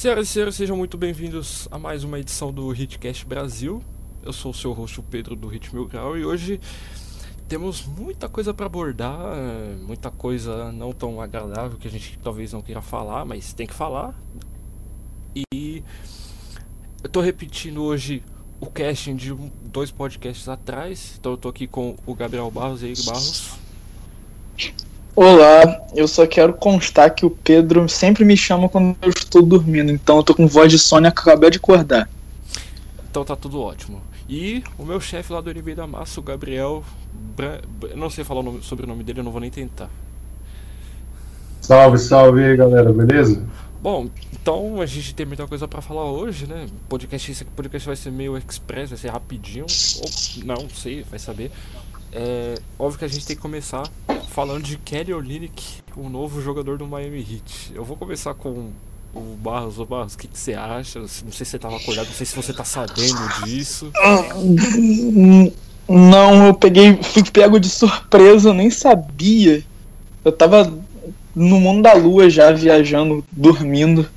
Senhoras e senhores, sejam muito bem-vindos a mais uma edição do Hitcast Brasil. Eu sou o seu host, o Pedro do Hit Mil Grau, e hoje temos muita coisa para abordar, muita coisa não tão agradável que a gente talvez não queira falar, mas tem que falar. E eu tô repetindo hoje o casting de dois podcasts atrás, então eu tô aqui com o Gabriel Barros e aí, Barros. Olá, eu só quero constar que o Pedro sempre me chama quando eu estou dormindo, então eu tô com voz de Sônia que acabei de acordar. Então tá tudo ótimo. E o meu chefe lá do NB da Massa, o Gabriel. Bra... Não sei falar o nome, sobre o nome dele, eu não vou nem tentar. Salve, salve aí galera, beleza? Bom, então a gente tem muita coisa para falar hoje, né? Podcast, esse podcast vai ser meio express, vai ser rapidinho. Ou não, sei, vai saber. É óbvio que a gente tem que começar falando de Kelly Olynyk, o novo jogador do Miami Heat. Eu vou começar com o Barros. Ô Barros, o que, que você acha? Não sei se você estava acordado, não sei se você está sabendo disso. Não, eu peguei, fui pego de surpresa, eu nem sabia. Eu tava no mundo da lua já, viajando, dormindo.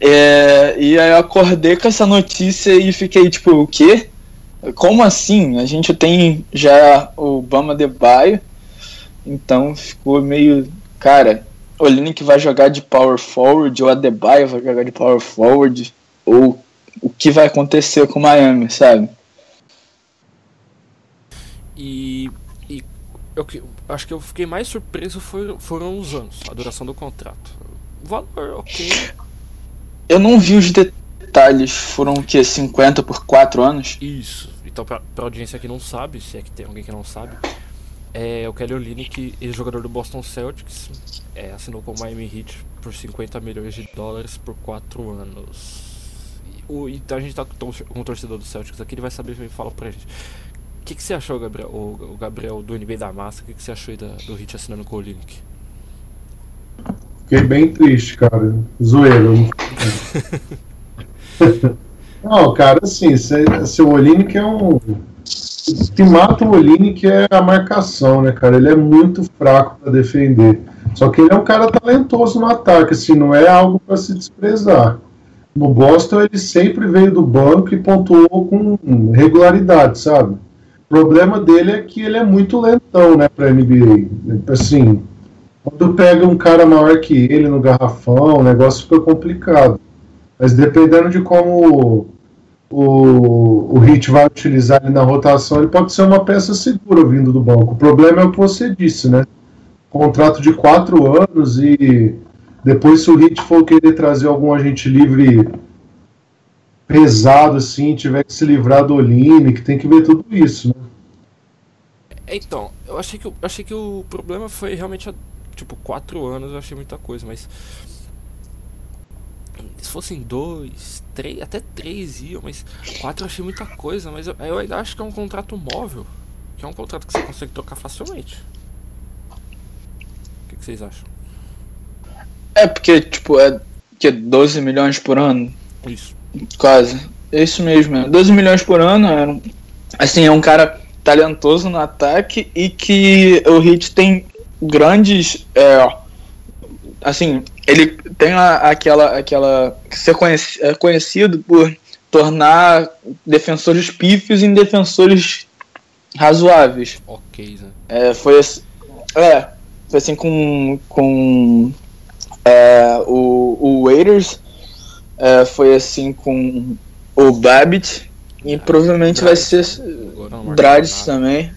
É, e aí eu acordei com essa notícia e fiquei tipo, o quê? Como assim? A gente tem já o Bama de Baio, então ficou meio. Cara, o Link vai jogar de power forward, ou a Adebayo vai jogar de power forward, ou o que vai acontecer com o Miami, sabe? E, e eu, acho que eu fiquei mais surpreso foi, foram os anos, a duração do contrato. O valor, ok. Eu não vi os detalhes, foram o que? 50 por 4 anos? Isso. Então, pra, pra audiência que não sabe, se é que tem alguém que não sabe, é o Kelly Olynyk, ex-jogador do Boston Celtics, é, assinou com o Miami Heat por 50 milhões de dólares por 4 anos. E, o, então a gente tá com um torcedor do Celtics aqui, ele vai saber e fala pra gente. O que, que você achou, Gabriel, o, o Gabriel do NBA da Massa? O que, que você achou da, do Heat assinando com o Olynyk? Fiquei bem triste, cara. Zoeiro. Não, cara, assim, seu Olynyk é um. O que mata o Olynyk é a marcação, né, cara? Ele é muito fraco para defender. Só que ele é um cara talentoso no ataque, assim, não é algo para se desprezar. No Boston ele sempre veio do banco e pontuou com regularidade, sabe? O problema dele é que ele é muito lentão, né, para NBA. Assim, quando pega um cara maior que ele no garrafão, o negócio fica complicado. Mas dependendo de como o, o Hit vai utilizar ele na rotação, ele pode ser uma peça segura vindo do banco. O problema é o que você disse, né? Contrato de quatro anos e depois se o Hit for querer trazer algum agente livre pesado assim, tiver que se livrar do Oline, que tem que ver tudo isso, né? Então, eu achei que, eu achei que o problema foi realmente, tipo, quatro anos, eu achei muita coisa, mas se fossem dois, três, até três iam, mas quatro eu achei muita coisa, mas eu, eu ainda acho que é um contrato móvel, que é um contrato que você consegue trocar facilmente. O que, que vocês acham? É porque, tipo, é que 12 milhões por ano. Isso. Quase. É isso mesmo, é. 12 milhões por ano, é, assim, é um cara talentoso no ataque e que o Hit tem grandes. É, assim, ele tem a, aquela. aquela ser conheci, é conhecido por tornar defensores pífios em defensores razoáveis. Ok, né? É, foi assim, é, foi assim com, com é, o, o Waiters, é, foi assim com o Babbitt e provavelmente vai ser Drades também.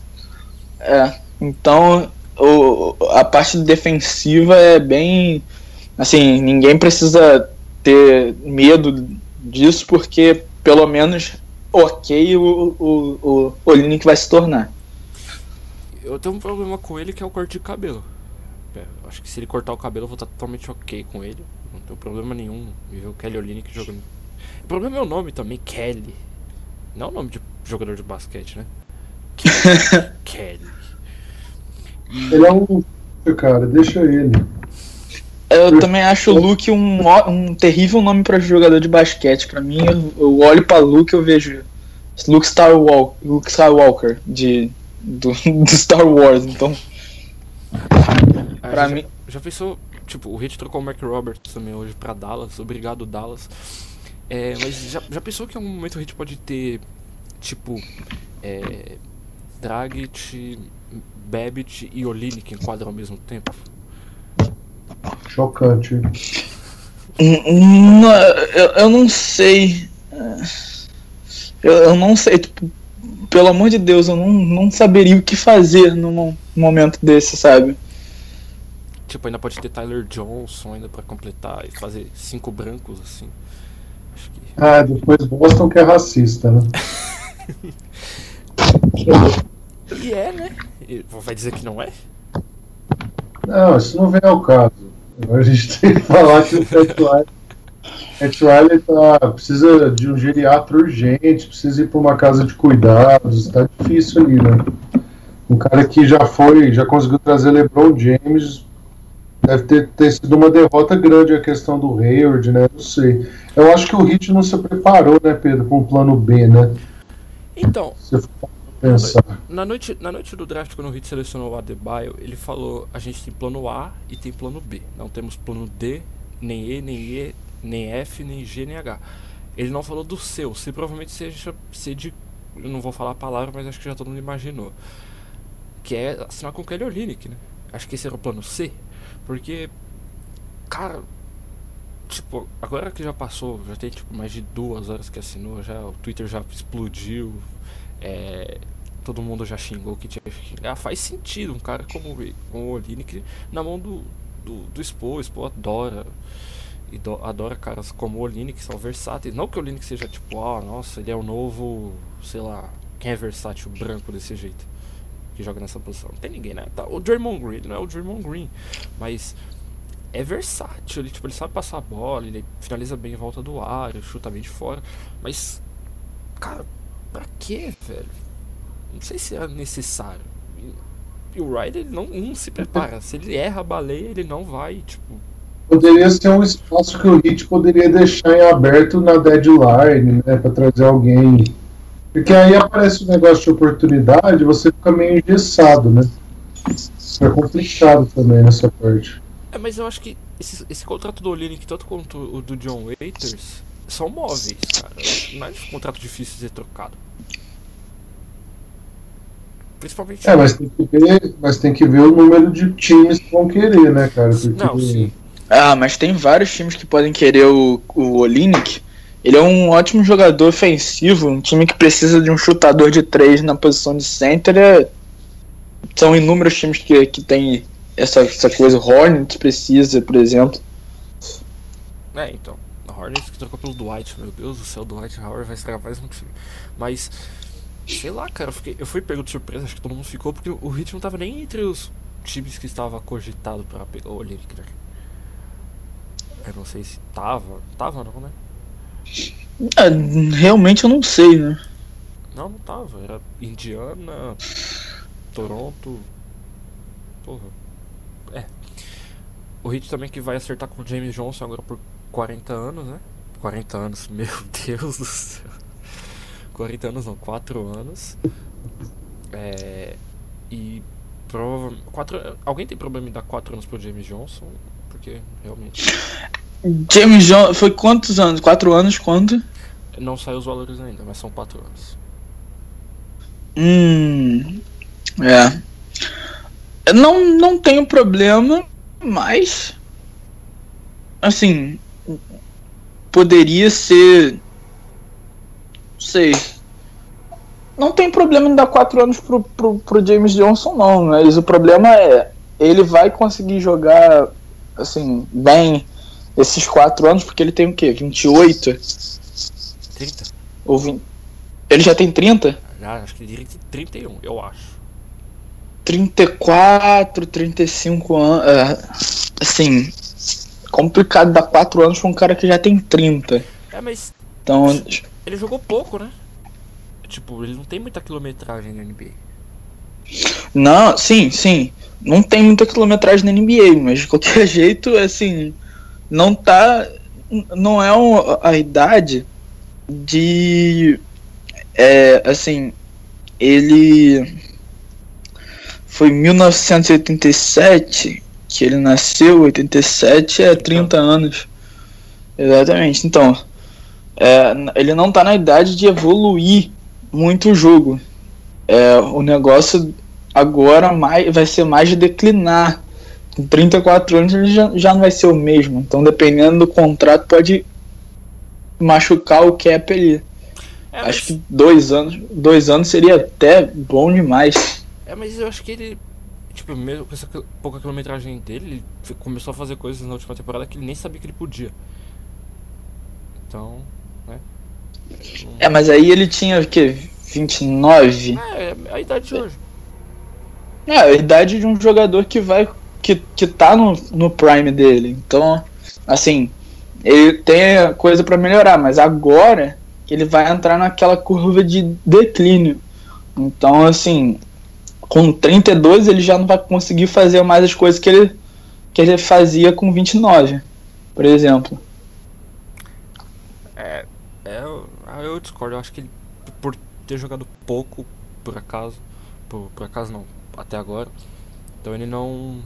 É, então o, a parte defensiva é bem assim, ninguém precisa ter medo disso, porque pelo menos ok o, o, o, o Link vai se tornar. Eu tenho um problema com ele que é o corte de cabelo. É, acho que se ele cortar o cabelo eu vou estar totalmente ok com ele. Não tenho problema nenhum ver o Kelly Olynyk jogando. O problema é o nome também, Kelly. Não é o nome de jogador de basquete, né? Kelly. E... Ele é um. Cara, deixa ele. Eu também acho o Luke um, um terrível nome para jogador de basquete. Para mim, eu, eu olho para Luke e eu vejo Luke Skywalker, Luke Skywalker de, do, do Star Wars. Então, ah, para mim. Já pensou tipo, o Hit trocou o Mark Roberts também hoje pra Dallas. Obrigado, Dallas. É, mas já, já pensou que em algum momento o Hit pode ter, tipo, é, Dragic, Babbitt e Olinick em quadro ao mesmo tempo? Chocante. Hum, não, eu, eu não sei. Eu, eu não sei, tipo, pelo amor de Deus, eu não, não saberia o que fazer num momento desse, sabe? Tipo, ainda pode ter Tyler Johnson ainda pra completar e fazer cinco brancos assim. Acho que. Ah, depois Boston que é racista, né? E é, né? Vai dizer que não é? Não, isso não vem ao caso. A gente tem que falar que o Pat Riley, Pat Riley tá, precisa de um geriatra urgente, precisa ir para uma casa de cuidados, tá difícil ali, né? Um cara que já foi, já conseguiu trazer LeBron James, deve ter, ter sido uma derrota grande a questão do Hayward, né? Não sei. Eu acho que o Heat não se preparou, né, Pedro, para um plano B, né? Então, Se for pensar. na noite, na noite do draft, quando o Hit selecionou o Adebayo, ele falou: a gente tem plano A e tem plano B. Não temos plano D, nem E, nem E, nem F, nem G, nem H. Ele não falou do seu, se provavelmente seja C de. Eu não vou falar a palavra, mas acho que já todo mundo imaginou. Que é assinar com o Kelly Olynyk, né? Acho que esse era o plano C. Porque, cara, tipo, agora que já passou, já tem tipo mais de duas horas que assinou, já o Twitter já explodiu, é, todo mundo já xingou que tinha que xingar. Faz sentido um cara como, o- como o Olynyk na mão do, do, do Expo, o Expo adora. Do- adora caras como o Olynyk, que são versáteis. Não que o Olynyk seja tipo, ah, nossa, ele é o novo, sei lá, quem é versátil branco desse jeito que joga nessa posição. Não tem ninguém, né? Tá, o Draymond Green não é o Draymond Green, mas é versátil, ele, tipo, ele sabe passar a bola, ele finaliza bem em volta do ar, ele chuta bem de fora, mas cara, pra quê, velho? Não sei se é necessário. E, o Ryder ele não, não se prepara, se ele erra a baleia, ele não vai, tipo, Poderia ser um espaço que o Heat poderia deixar em aberto na deadline, né, para trazer alguém. Porque aí aparece um negócio de oportunidade, você fica meio engessado, né? É complicado também nessa parte. É, mas eu acho que esse, esse contrato do Olynyk, tanto quanto o do John Waiters, são móveis, cara. Não é um contrato difícil de ser trocado. Principalmente. É, mas tem que ver, mas tem que ver o número de times que vão querer, né, cara? Porque Não, sim. Ah, mas tem vários times que podem querer o, o Olynyk. Ele é um ótimo jogador ofensivo, um time que precisa de um chutador de três na posição de center. É... São inúmeros times que, que tem essa, essa coisa. O Hornets precisa, por exemplo. É, então. A Hornets que trocou pelo Dwight, meu Deus do céu, o Dwight Howard vai estragar mais um time. Mas, sei lá, cara, eu, fiquei, eu fui pego de surpresa, acho que todo mundo ficou, porque o Heat não tava nem entre os times que estava cogitado pra pegar o Olynyk, né? Eu não sei se tava. Tava não, né? Ah, realmente eu não sei, né? Não, não tava. Era Indiana, Toronto. Porra. É. O Heat também que vai acertar com o James Johnson agora por 40 anos, né? 40 anos, meu Deus do céu. 40 anos não, 4 anos. É. E provavelmente. Quatro, alguém tem problema em dar 4 anos pro James Johnson? Porque realmente. James Jones foi quantos anos? Quatro anos, quanto? Não saiu os valores ainda, mas são 4 anos. Hum. É. Eu não, não tenho problema, mas. Assim. Poderia ser. Não sei. Não tem problema em dar quatro anos pro, pro, pro James Johnson, não. Mas o problema é. Ele vai conseguir jogar. Assim, bem. Esses quatro anos, porque ele tem o quê? 28? 30? Ou 20? Ele já tem 30? Ah, acho que ele diria que 31, eu acho. 34, 35 anos. é, assim, complicado dar 4 anos pra um cara que já tem 30. É, mas Então, ele jogou pouco, né? Tipo, ele não tem muita quilometragem na NBA. não, sim, sim. Não tem muita quilometragem na NBA, mas de qualquer jeito, assim, não tá. Não é um- a idade de. É, assim, ele. Foi em 1987 que ele nasceu, 87, é 30 anos. Exatamente. Então, é, ele não tá na idade de evoluir muito o jogo. É, o negócio agora mais, vai ser mais de declinar. Com 34 anos ele já, já não vai ser o mesmo. Então, dependendo do contrato, pode machucar o cap ali. É, mas, Acho que dois anos, dois anos seria até bom demais. é, mas eu acho que ele. Tipo, mesmo com essa pouca quilometragem dele, ele começou a fazer coisas na última temporada que ele nem sabia que ele podia. Então, né? É, mas aí ele tinha o quê? 29? É, é a idade de hoje. É, a idade de um jogador que vai. que, que tá no, no prime dele. Então, assim, ele tem coisa pra melhorar, mas agora ele vai entrar naquela curva de declínio. Então, assim, com 32 ele já não vai conseguir fazer mais as coisas que ele, que ele fazia com 29, por exemplo. É, eu- ah, eu discordo. Eu acho que ele, por ter jogado pouco, por acaso, por, por acaso não, até agora, então ele não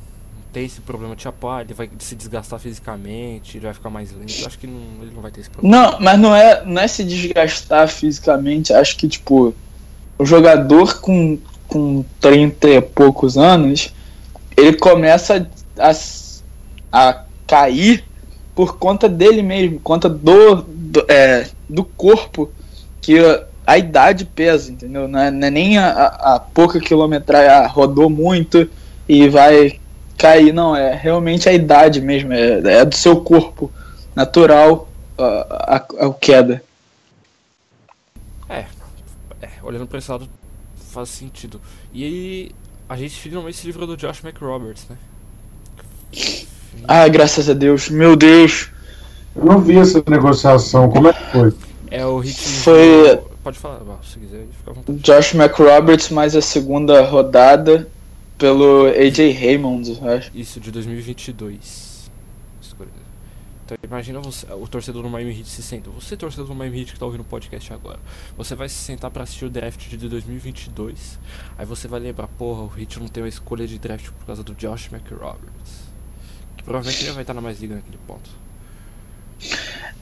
tem esse problema de ah, ele vai se desgastar fisicamente, ele vai ficar mais lento. Eu acho que não, ele não vai ter esse problema. Não, mas não é, não é se desgastar fisicamente. Acho que, tipo, o jogador com, com 30 e poucos anos, ele começa a, a cair por conta dele mesmo, conta do, do, é, do corpo, que a idade pesa, entendeu? Não é, não é nem a, a- pouca quilometragem, ah, rodou muito e vai cair, não, é realmente a idade mesmo, é, é do seu corpo natural a, a, a queda. É, olhando pra esse lado, faz sentido. E aí, a gente finalmente se livrou do Josh McRoberts, né? Ah, graças a Deus, meu Deus. Eu não vi essa negociação, como é que foi? É o hit. Foi- Pode falar, se quiser, fica à vontade. Josh McRoberts mais a segunda rodada pelo AJ Raymond, eu acho. Isso de 2022. Escolha. Então imagina você, o torcedor do Miami Heat se senta. Você, torcedor do Miami Heat que tá ouvindo o podcast agora. Você vai se sentar pra assistir o draft de 2022. Aí você vai lembrar, porra, o Heat não tem uma escolha de draft por causa do Josh McRoberts. Que provavelmente ele vai estar na mais liga naquele ponto.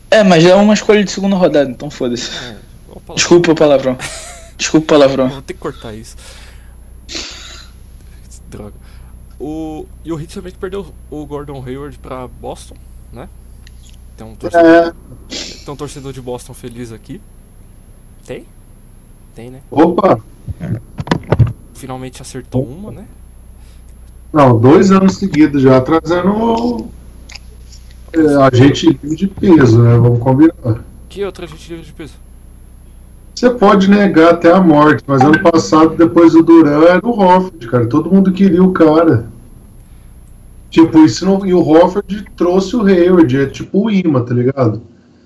É, mas é uma escolha de segunda rodada, então foda-se. É. Desculpa o palavrão. Desculpa o palavrão. Vou ter que cortar isso. Droga. O, e o Heat também perdeu o Gordon Hayward pra Boston, né? Tem um torcedor, É, tem um torcedor de Boston feliz aqui. Tem? Tem, né? opa, Finalmente acertou uma, né? não, dois anos seguidos já trazendo é, a gente livre de peso, né? Vamos combinar. Que outra gente livre de peso? Você pode negar até a morte, mas ano passado, depois do Duran, era o Hofford, cara. Todo mundo queria o cara. Tipo, isso não, e o Hofford trouxe o Hayward, é tipo o imã, tá ligado?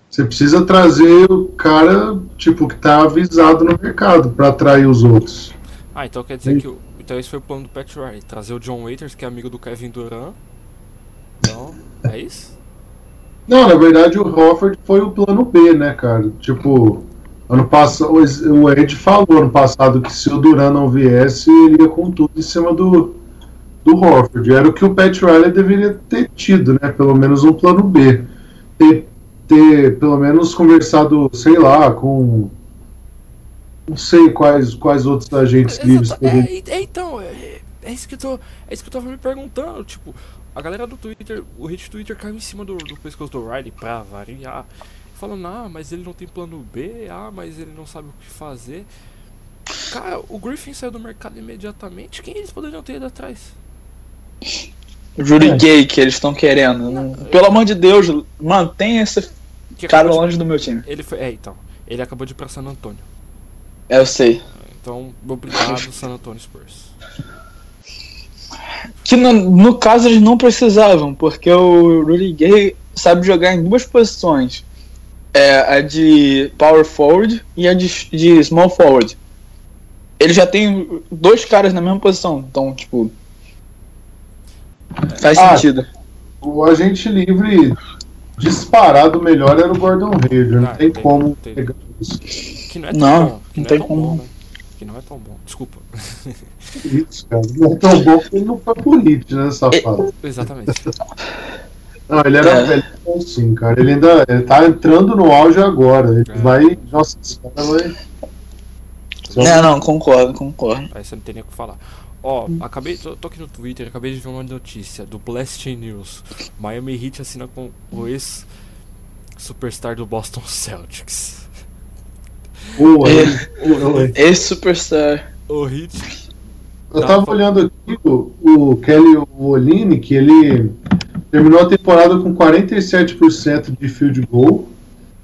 Você precisa trazer o cara, tipo, que tá avisado no mercado pra atrair os outros. Ah, então quer dizer que o, então esse foi o plano do Pat Riley, trazer o John Waiters, que é amigo do Kevin Durant. Então, é isso? Não, na verdade o Hofford foi o plano B, né, cara? Tipo, ano passado, o Ed falou ano passado que se o Duran não viesse, ele ia com tudo em cima do, do Hofford. Era o que o Pat Riley deveria ter tido, né? Pelo menos um plano B. Ter, ter pelo menos conversado, sei lá, com. Não sei quais, quais outros agentes livres Exato, é, é, então, é, é isso que eu tô. É isso que eu tava me perguntando, tipo, a galera do Twitter, o hit Twitter caiu em cima do, do pescoço do Riley pra variar. Falando, ah, mas ele não tem plano B, ah, mas ele não sabe o que fazer. Cara, o Griffin saiu do mercado imediatamente, quem eles poderiam ter ido atrás? É. Gay que eles estão querendo. Pelo amor de Deus, mantém esse Que cara acabou de- longe do meu time. Ele foi. É, então. Ele acabou de ir pra San Antonio. É, eu sei. Então, obrigado, San Antonio Spurs. Que no, no caso eles não precisavam, porque o Rudy Gay sabe jogar em duas posições. É a de power forward e a de, de small forward. Ele já tem dois caras na mesma posição, então, tipo. Faz Ah, sentido. O agente livre disparado melhor era o Gordon Hayward. Não Ah, tem tem- como tem. pegar isso. Que não é Não, bom. Que não não, tem é como. bom, né? Que não é tão bom. Desculpa. Isso, cara. Não é tão bom porque ele não foi pro Hit, né, safado? Exatamente. Não, ele era É. velho sim, cara. Ele ainda ele tá entrando no auge agora. Ele É. vai. Nossa, esse cara vai. É, não, concordo, concordo. Aí você não tem nem o que falar. Ó, acabei, tô, tô aqui no Twitter, acabei de ver uma notícia do Blast News. Miami Heat assina com o ex-superstar do Boston Celtics. É. o- o- Esse superstar. O Heat. Eu Tá, tava fa- olhando aqui o, o Kelly Olynyk, que ele terminou a temporada com 47% de field goal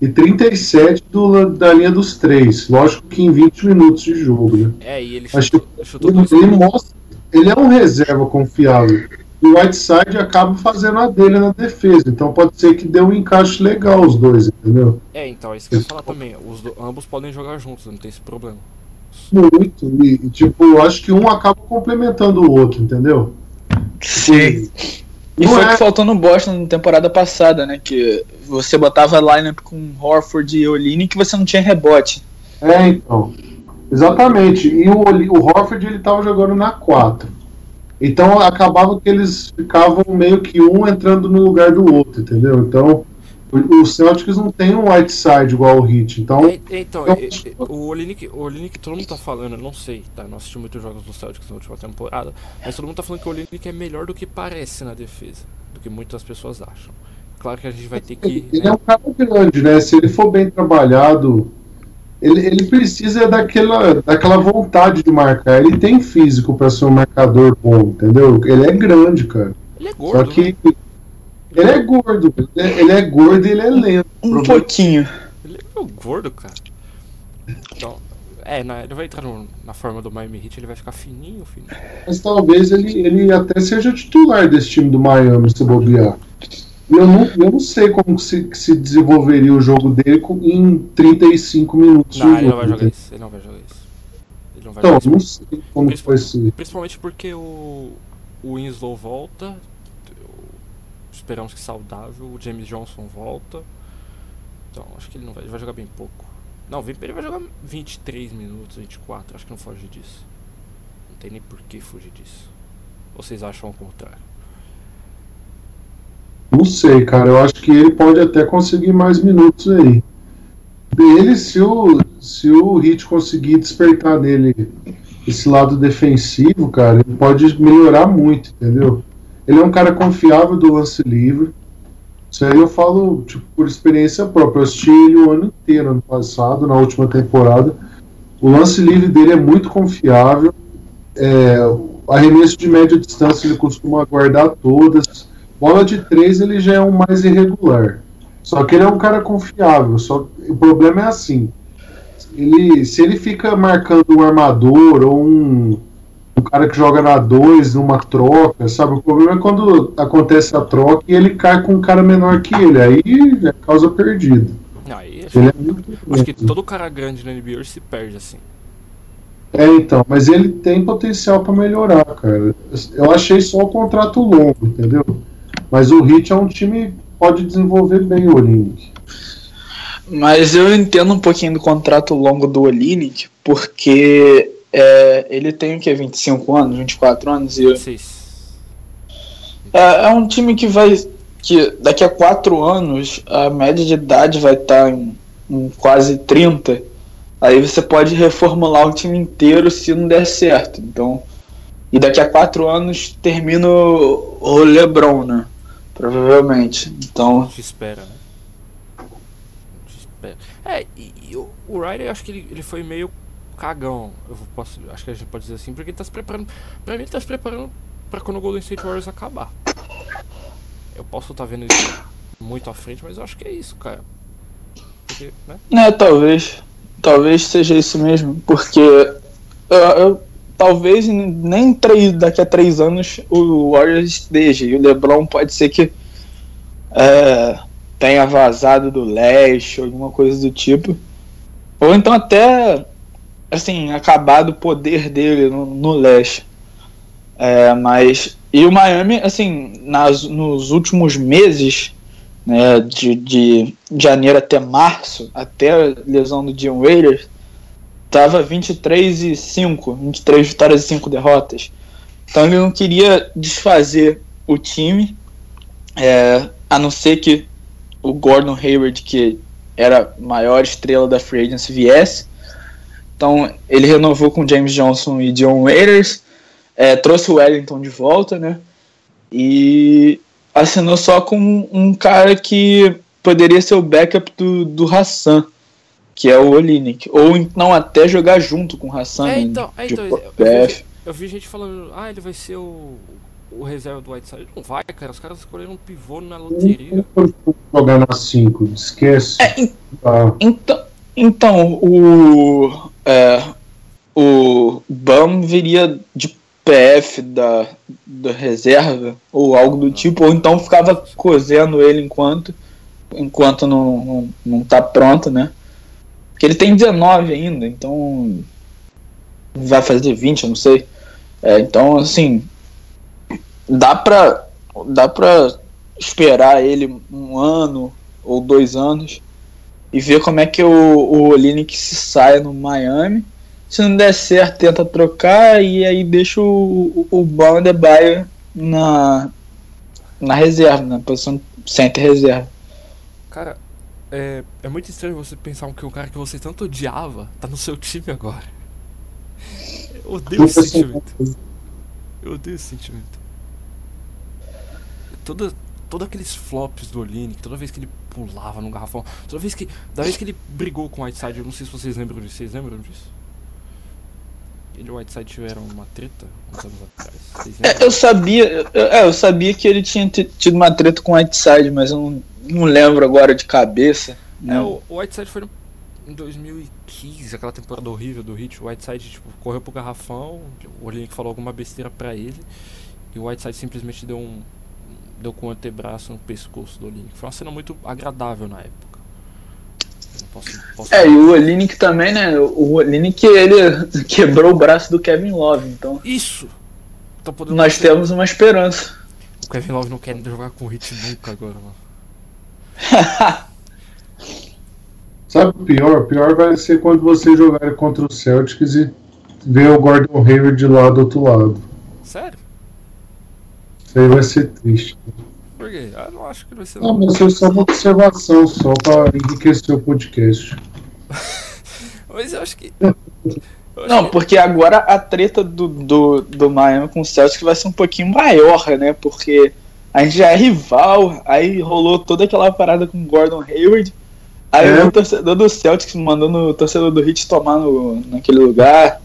e 37% do, da linha dos três. Lógico que em 20 minutos de jogo, né? É, e ele chutou, chutou Ele, ele mostra, ele é um reserva confiável. E o Whiteside acaba fazendo a dele na defesa. Então pode ser que dê um encaixe legal os dois, entendeu? É, então, é isso que eu ia falar também. Os do- ambos podem jogar juntos, não tem esse problema. Muito. E, tipo, eu acho que um acaba complementando o outro, entendeu? Sim. E Não foi o é- que faltou no Boston na temporada passada, né? Que você botava a lineup com Horford e Olini que você não tinha rebote. É, então. Exatamente. E o, o Horford ele tava jogando na 4. Então acabava que eles ficavam meio que um entrando no lugar do outro, entendeu? Então o, Celtics não tem um Whiteside igual o Heat. Então É, então, é- acho- é- o Olinick, o Olinick, todo mundo tá falando, eu não sei, tá? Eu não assisti muitos jogos do Celtics na última temporada, mas todo mundo tá falando que o Olinick é melhor do que parece na defesa, do que muitas pessoas acham. Claro que a gente vai ter que. ele, ele né, é um cara grande, né? Se ele for bem trabalhado, ele, ele precisa daquela, daquela vontade de marcar. Ele tem físico para ser um marcador bom, entendeu? Ele é grande, cara. Ele é Só gordo, que né? ele é gordo. Ele é, ele é gordo e ele é lento. Um pouquinho. Ele é gordo, cara. Então, é, na- ele vai entrar no- na forma do Miami Heat, ele vai ficar fininho, fininho. Mas talvez ele, ele até seja titular desse time do Miami, se bobear. Eu não, eu não sei como se, se desenvolveria o jogo dele com- em 35 minutos Não, ele não vai jogar isso, ele não vai jogar isso. Ele não vai Então, jogar isso. não sei como que vai ser. Principalmente porque o, o Winslow volta, esperamos que saudável, o James Johnson volta. Então, acho que ele não vai, ele vai jogar bem pouco. Não, ele vai jogar 23 minutos, 24, acho que não foge disso. Não tem nem por que fugir disso. Ou vocês acham o contrário? Não sei, cara. Eu acho que ele pode até conseguir mais minutos aí. Ele, se o, se o Hit conseguir despertar nele esse lado defensivo, cara, ele pode melhorar muito, entendeu? Ele é um cara confiável do lance livre. Isso aí eu falo tipo, por experiência própria. Eu assisti ele o ano inteiro, ano passado, na última temporada. O lance livre dele é muito confiável. É, arremesso de média distância ele costuma guardar todas. Bola de três ele já é um mais irregular. Só que ele é um cara confiável. Só o problema é assim. Ele, se ele fica marcando um armador ou um, um cara que joga na 2 numa troca, sabe? O problema é quando acontece a troca e ele cai com um cara menor que ele. Aí é causa perdida. Aí acho, Ele é muito acho que todo cara grande na NBA hoje se perde assim. É, então, mas ele tem potencial pra melhorar, cara. Eu achei só o contrato longo, entendeu? Mas o Hit é um time que pode desenvolver bem o Olympic. Mas eu entendo um pouquinho do contrato longo do Olinick, porque é, ele tem o que? 25 anos, 24 anos? E é, é um time que vai. que daqui a 4 anos a média de idade vai estar em, em quase 30. Aí você pode reformular o time inteiro se não der certo. Então. E daqui a 4 anos termina o o LeBron, né? Provavelmente. Então. te espera, né? Te espera. É, e, e o, o Ryder, eu acho que ele, ele foi meio cagão. Eu posso, acho que a gente pode dizer assim, porque ele tá se preparando. Pra mim, ele tá se preparando pra quando o Golden State Warriors acabar. Eu posso estar vendo isso muito à frente, mas eu acho que é isso, cara. Porque, né? É, talvez. Talvez seja isso mesmo. Porque eu, eu- talvez nem três, daqui a três anos o Warriors esteja. E o LeBron pode ser que é, tenha vazado do leste, alguma coisa do tipo. Ou então até assim, acabado o poder dele no, no leste. É, mas. E o Miami, assim, nas, nos últimos meses, né, de, de janeiro até março, até a lesão do Dion Waiters, tava 23 e 5, 23 vitórias e 5 derrotas. Então ele não queria desfazer o time, é, a não ser que o Gordon Hayward, que era a maior estrela da free agency, viesse. Então ele renovou com James Johnson e John Waiters, é, trouxe o Wellington de volta, né? E assinou só com um cara que poderia ser o backup do, do Hassan, que é o Olinick. Ou então até jogar junto com o Hassan. É, então, é, então tipo, eu, eu, vi, eu, vi, gente falando, ah, ele vai ser o, o reserva do Whiteside. Não vai, cara. Os caras escolheram um pivô na loteria. Jogar na 5, esquece. É, ah. Então, então o. É, o Bam viria de PF da, da reserva, ou algo do tipo, ou então ficava cozendo ele enquanto enquanto não, não, não tá pronto, né? Porque ele tem 19 ainda, então vai fazer 20, eu não sei. É, então, assim, dá pra, dá pra esperar ele um ano ou dois anos e ver como é que o, o Olinick se sai no Miami. Se não der certo, tenta trocar e aí deixa o, o, o Bayer na, na reserva, na posição center reserva. Cara, é, é muito estranho você pensar que o cara que você tanto odiava tá no seu time agora. Eu odeio esse sentimento. Eu odeio esse sentimento. Toda, todos aqueles flops do Olinick, toda vez que ele pulava no garrafão, toda vez que. Da vez que ele brigou com o Whiteside, eu não sei se vocês lembram disso. Vocês lembram disso? Ele e o Whiteside tiveram uma treta uns anos atrás. É, eu sabia. Eu, é, eu sabia que ele tinha tido uma treta com o Whiteside, mas eu não não lembro agora de cabeça. É, o, o Whiteside foi em 2015, aquela temporada horrível do Hit. O Whiteside tipo, correu pro garrafão, o Olinick falou alguma besteira pra ele, e o Whiteside simplesmente deu um. deu com o antebraço no pescoço do Olinick. Foi uma cena muito agradável na época. Posso, posso é, e o Olinick também, né? O Olinick ele quebrou o braço do Kevin Love, então. Isso! Nós temos uma esperança. O Kevin Love não quer jogar com o Hit nunca agora, mano. Sabe o pior? O pior vai ser quando você jogar contra o Celtics e ver o Gordon Hayward lá do outro lado. Sério? Isso aí vai ser triste. Por quê? Eu não acho que vai ser. Não, mas é só uma observação, só para enriquecer o podcast. mas eu acho que. não, porque agora a treta do, do, do Miami com o Celtics vai ser um pouquinho maior, né? Porque a gente já é rival, aí rolou toda aquela parada com o Gordon Hayward. Aí é. o torcedor do Celtics mandando o torcedor do Heat tomar no, naquele lugar.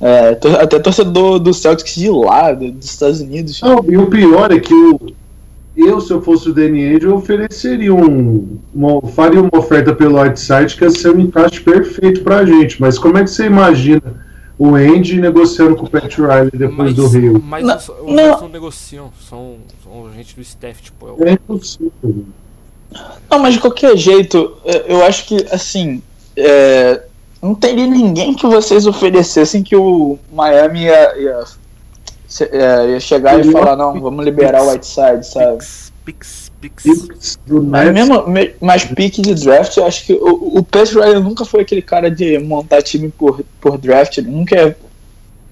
É, até torcedor do Celtics de lá, dos Estados Unidos. Não, e o pior é que eu, eu se eu fosse o Danny Ainge, eu ofereceria um. Uma, faria uma oferta pelo Whiteside que ia ser um encaixe perfeito pra gente. Mas como é que você imagina? O Andy negociando com o Pat Riley depois mas, do Rio. Mas não, os, os não. não negociam, são, são gente do staff, tipo. É, o... é impossível. Não, mas de qualquer jeito, é, eu acho que, assim, é, não teria ninguém que vocês oferecessem que o Miami ia, ia, ia, ia chegar e falar, não, vamos liberar o Whiteside, sabe? Pix, pix, Picks mas, mesmo, mas pique de draft, eu acho que o, o Pat Riley nunca foi aquele cara de montar time por, por draft, ele nunca é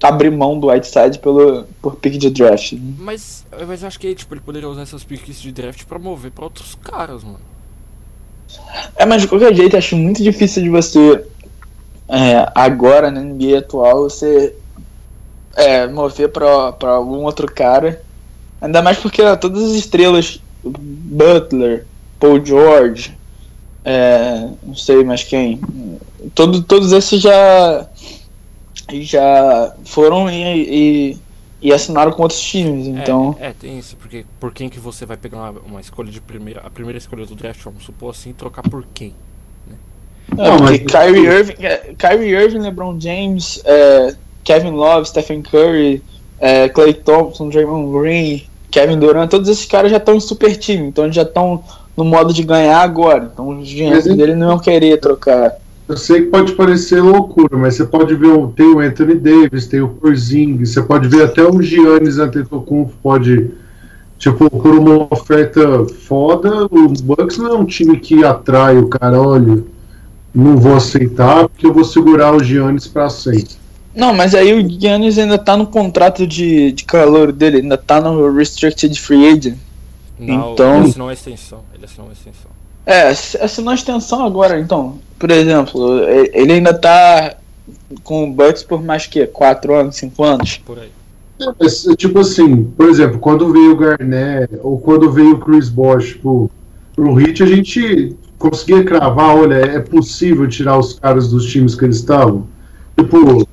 abrir mão do Whiteside pelo, por pick de draft. Mas, mas eu acho que tipo, ele poderia usar essas picks de draft pra mover pra outros caras, mano. É, mas de qualquer jeito, acho muito difícil de você, é, agora na NBA atual, você é, mover pra, pra algum outro cara. Ainda mais porque ó, todas as estrelas Butler, Paul George, é, não sei mais quem. Todo, todos esses já já foram e, e, e assinaram com outros times, então... É, é, tem isso, porque por quem que você vai pegar uma, uma, escolha de primeira, a primeira escolha do draft, vamos supor assim, trocar por quem? Né? É, não, porque mas... Kyrie Irving, é, Kyrie Irving, LeBron James, é, Kevin Love, Stephen Curry, é, Clay Thompson, Draymond Green, Kevin Durant, todos esses caras já estão em super time, então eles já estão no modo de ganhar agora. Então os dinheiros dele não iam querer trocar. Eu sei que pode parecer loucura, mas você pode ver, tem o Anthony Davis, tem o Porzingis, você pode ver até o Giannis Antetokounmpo pode, tipo, por uma oferta foda, o Bucks não é um time que atrai o cara, olha, não vou aceitar porque eu vou segurar o Giannis para sempre. Não, mas aí o Giannis ainda tá no contrato de, de calor dele, ainda tá no Restricted Free Agent. Não, Então- ele assinou a extensão. Ele assinou a extensão. É, assinou a extensão agora, então. Por exemplo, ele ainda tá com o Bucks por mais que 4 anos, 5 anos. Por aí. É, mas, tipo assim, por exemplo, quando veio o Garnett ou quando veio o Chris Bosh pro, pro Hit, a gente conseguia cravar, olha, é possível tirar os caras dos times que eles estavam? Tipo,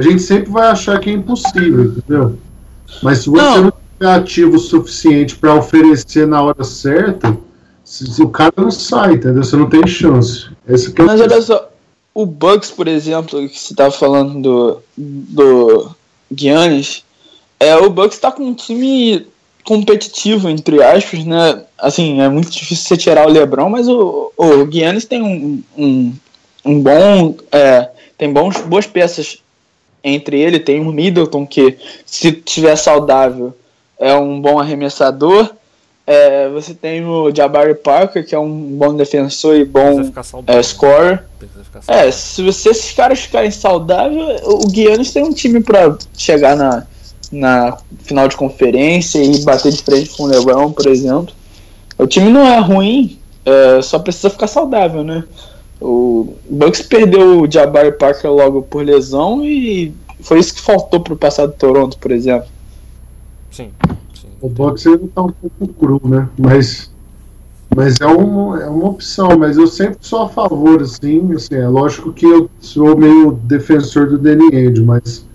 a gente sempre vai achar que é impossível, entendeu? Mas se você Não. não, tiver ativo o suficiente para oferecer na hora certa, se, se o cara não sai, entendeu? Você não tem chance. Esse é Mas olha só, o Bucks, por exemplo, que você tava falando do, do Giannis, é, o Bucks tá com um time competitivo, entre aspas, né? Assim, é muito difícil você tirar o LeBron, mas o, o Giannis tem um, um, um bom... é, tem bons, boas peças entre ele, tem o Middleton, que se tiver saudável é um bom arremessador, é, você tem o Jabari Parker, que é um bom defensor e bom é, scorer. É, se, você, esses caras ficarem saudáveis, o Guianos tem um time pra chegar na, na final de conferência e bater de frente com o LeBron, por exemplo. O time não é ruim, é, só precisa ficar saudável, né? O Bucks perdeu o Jabari Parker logo por lesão e foi isso que faltou pro passado Toronto, por exemplo. Sim, sim. O Bucks ainda tá um pouco cru, né? Mas, mas é, um, é uma opção. Mas eu sempre sou a favor, assim, assim. É lógico que eu sou meio defensor do Danny Ainge, mas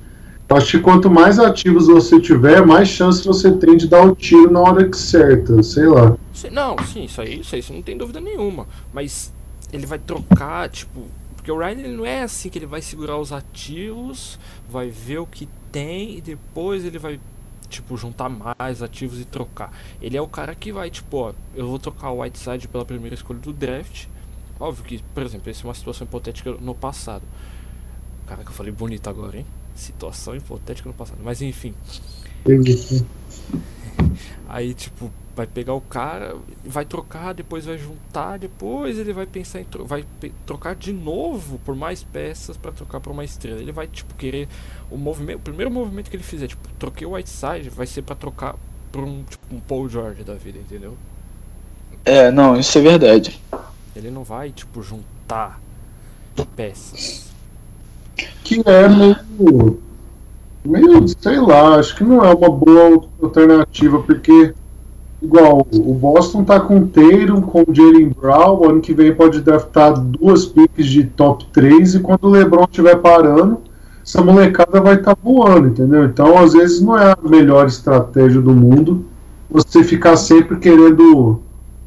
acho que quanto mais ativos você tiver, mais chance você tem de dar o tiro na hora que certa, sei lá. Não, sim, isso aí, isso aí, isso não tem dúvida nenhuma. Mas ele vai trocar, tipo. Porque o Ryan ele não é assim que ele vai segurar os ativos, vai ver o que tem e depois ele vai, tipo, juntar mais ativos e trocar. Ele é o cara que vai, tipo, ó, eu vou trocar o Whiteside pela primeira escolha do draft. Óbvio que, por exemplo, essa é uma situação hipotética no passado. Cara, que eu falei bonito agora, hein? Situação hipotética no passado. Mas enfim. Aí, tipo, vai pegar o cara, vai trocar, depois vai juntar, depois ele vai pensar em tro vai trocar de novo por mais peças pra trocar por uma estrela. Ele vai, tipo, querer o movimento, o primeiro movimento que ele fizer, tipo, troquei o Whiteside, vai ser pra trocar por um, tipo, um Paul George da vida, entendeu? É, não, isso é verdade. Ele não vai, tipo, juntar peças. Que é meio. meio, sei lá, acho que não é uma boa alternativa, porque. Igual, o Boston tá com o Tatum, com o Jalen Brown, ano que vem pode draftar duas piques de top 3 e quando o LeBron estiver parando, essa molecada vai estar voando, entendeu? Então, às vezes, não é a melhor estratégia do mundo você ficar sempre querendo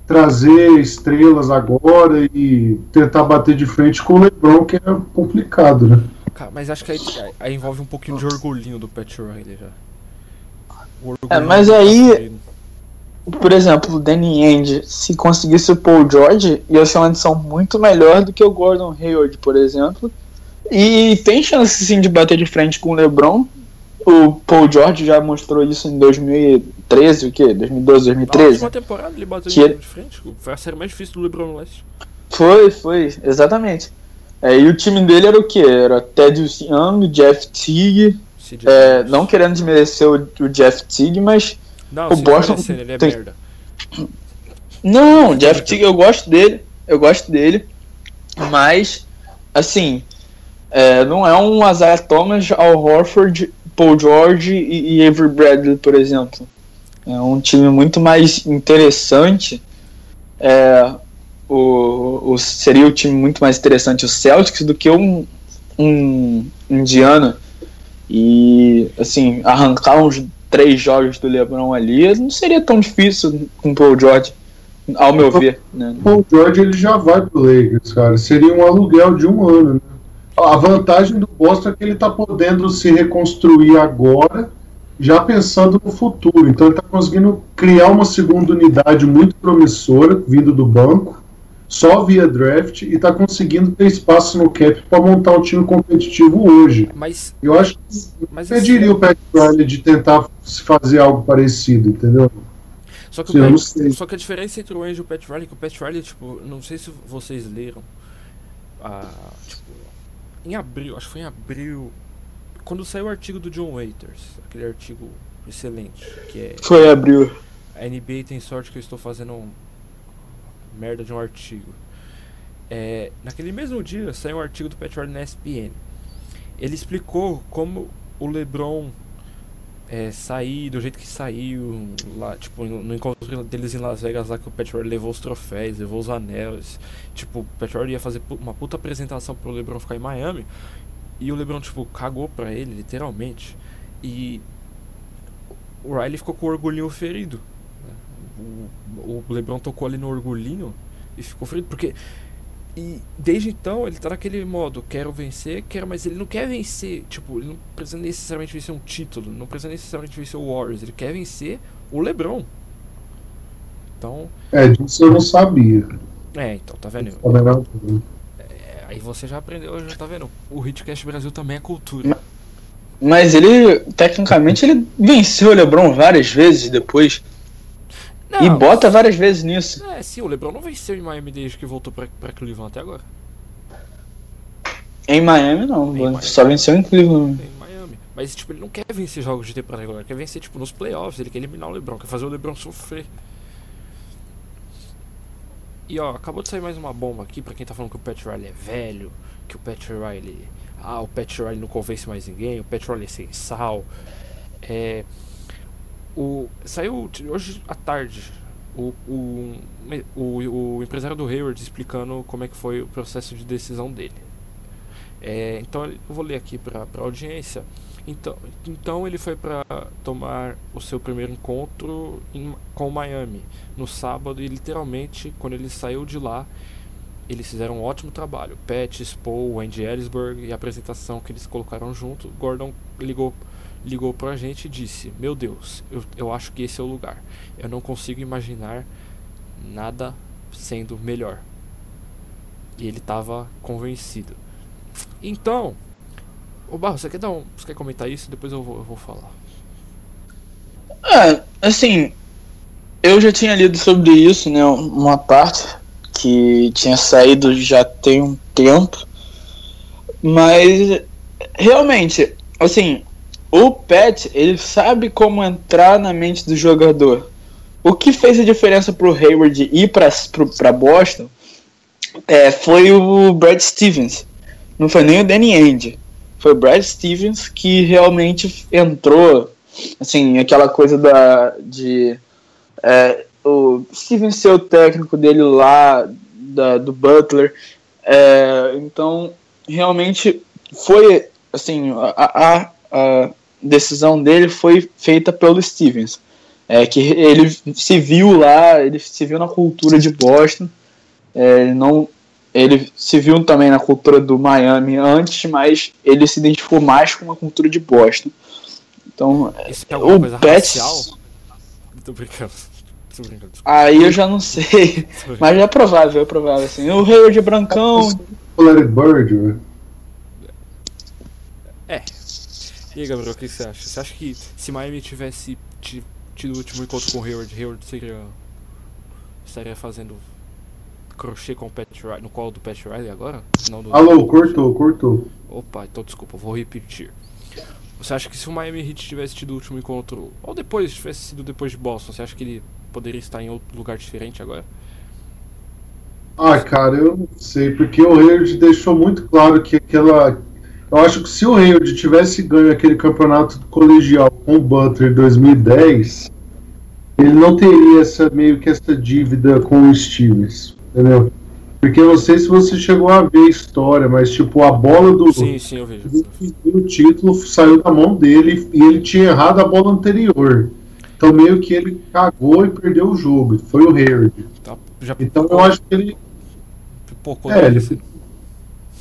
trazer estrelas agora e tentar bater de frente com o LeBron, que é complicado, né? Cara, mas acho que aí, aí envolve um pouquinho de orgulhinho do Pat Riley já. O É, mas aí-. Por exemplo, o Danny Ainge, se conseguisse o Paul George, ia ser uma edição muito melhor do que o Gordon Hayward, por exemplo. E tem chance sim de bater de frente com o LeBron. O Paul George já mostrou isso em 2013, o quê? 2012, Na 2013? última temporada ele bateu Que- de frente. Foi a série mais difícil do LeBron no leste. Foi, foi, exatamente. É, e o time dele era o quê? Era Ted Young, Jeff Teague. É, não querendo desmerecer o, o Jeff Teague, mas Não, o Boston parecendo, ele é tem- merda. Não, Jeff Teague eu gosto dele, eu gosto dele, mas assim, é, não é um Isaiah Thomas, Al Horford, Paul George e, e Avery Bradley, por exemplo. É um time muito mais interessante. É, o, o- seria o time muito mais interessante o Celtics do que um, um Indiana. E assim, arrancar uns três jogos do LeBron ali não seria tão difícil com o Paul George, ao meu ver. Né? O Paul George ele já vai pro Lakers, cara. Seria um aluguel de um ano. Né? A vantagem do Boston é que ele tá podendo se reconstruir agora, já pensando no futuro. Então ele tá conseguindo criar uma segunda unidade muito promissora, vindo do banco, só via draft, e tá conseguindo ter espaço no cap para montar um time competitivo hoje. Mas, Eu acho que mas pediria o Pat Riley de tentar se fazer algo parecido, entendeu? Só que, Sim, Pat, só que a diferença entre o Ainge e o Pat Riley é que o Pat Riley, tipo, não sei se vocês leram, a, tipo, em abril, acho que foi em abril, quando saiu o artigo do John Waiters, aquele artigo excelente, que é Foi abril. a NBA tem sorte que eu estou fazendo um merda de um artigo. É, naquele mesmo dia saiu um artigo do Pat Riley na ESPN. Ele explicou como o LeBron é, sair do jeito que saiu lá, tipo, no, no encontro deles em Las Vegas lá que o Pat levou os troféus, levou os anéis. Tipo, o Pat ia fazer uma puta apresentação pro LeBron ficar em Miami. E o LeBron, tipo, cagou pra ele, literalmente. E o Riley ficou com o orgulhinho ferido. O, o LeBron tocou ali no orgulhinho e ficou ferido. Porque. E desde então ele tá naquele modo: quero vencer, quero, mas ele não quer vencer. Tipo, ele não precisa necessariamente vencer um título, não precisa necessariamente vencer o Warriors. Ele quer vencer o LeBron. Então, É, disso eu não sabia. é, então, tá vendo? Não- É, aí você já aprendeu, já tá vendo? O Hitcast Brasil também é cultura. Mas ele, tecnicamente, ele venceu o LeBron várias vezes depois. E Não, bota várias vezes nisso. É, sim, o LeBron não venceu em Miami desde que voltou pra, pra Cleveland até agora. Em Miami, não. Em Miami. Só venceu em Cleveland. Em Miami. Mas, tipo, ele não quer vencer jogos de temporada regular, ele quer vencer, tipo, nos playoffs, ele quer eliminar o LeBron, quer fazer o LeBron sofrer. E ó, acabou de sair mais uma bomba aqui pra quem tá falando que o Pat Riley é velho, que o Pat Riley. Ah, o Pat Riley não convence mais ninguém, o Pat Riley é sem sal. É. O, saiu hoje à tarde o, o, o, o empresário do Hayward explicando como é que foi o processo de decisão dele. É, então eu vou ler aqui para a audiência. Então, então ele foi para tomar o seu primeiro encontro em, com Miami no sábado e literalmente quando ele saiu de lá eles fizeram um ótimo trabalho. Pat, Spo, Andy Ellisberg e a apresentação que eles colocaram junto. Gordon ligou ligou pra gente e disse: Meu Deus, eu, eu acho que esse é o lugar. Eu não consigo imaginar nada sendo melhor. E ele estava convencido. Então, ô Barro, você quer dar um, você quer comentar isso? Depois eu vou, eu vou falar. Ah, assim, eu já tinha lido sobre isso, né? Uma parte que tinha saído já tem um tempo. Mas realmente, assim, o Pat, ele sabe como entrar na mente do jogador. O que fez a diferença pro Hayward ir pra Boston é, foi o Brad Stevens. Não foi nem o Danny Ainge. Foi o Brad Stevens que realmente entrou assim, aquela coisa da de é, o Steven ser o técnico dele lá da, do Butler é, então realmente foi assim a, a, a, decisão dele foi feita pelo Stevens é, que ele se viu lá ele se viu na cultura de Boston é, ele não ele se viu também na cultura do Miami antes mas ele se identificou mais com a cultura de Boston então, Isso é o coisa Pet- racial? Tô brincando. Tô brincando. Aí eu já não sei. Mas é provável, é provável, assim. O Hayward é brancão. O Larry Bird, velho. E aí, Gabriel, o que você acha? Você acha que se Miami tivesse ti- tido o último encontro com o Hayward, Hayward seria. estaria fazendo crochê com o Pat Riley, no colo do Pat Riley agora? Não do. Alô, cortou, cortou. Opa, então desculpa, vou repetir. Você acha que se o Miami Heat tivesse tido o último encontro, ou depois, tivesse sido depois de Boston, você acha que ele poderia estar em outro lugar diferente agora? Ah, cara, eu não sei, porque o Hayward deixou muito claro que aquela. Eu acho que se o Hayward tivesse ganho aquele campeonato colegial com o Butler em 2010, ele não teria essa meio que essa dívida com o Stevens, entendeu? Porque eu não sei se você chegou a ver a história, mas tipo, a bola do, Sim, sim, eu vejo. o título saiu da mão dele e ele tinha errado a bola anterior. Então meio que ele cagou e perdeu o jogo. Foi o Hayward. Tá, já Então eu acho que ele pipocou É, ele-.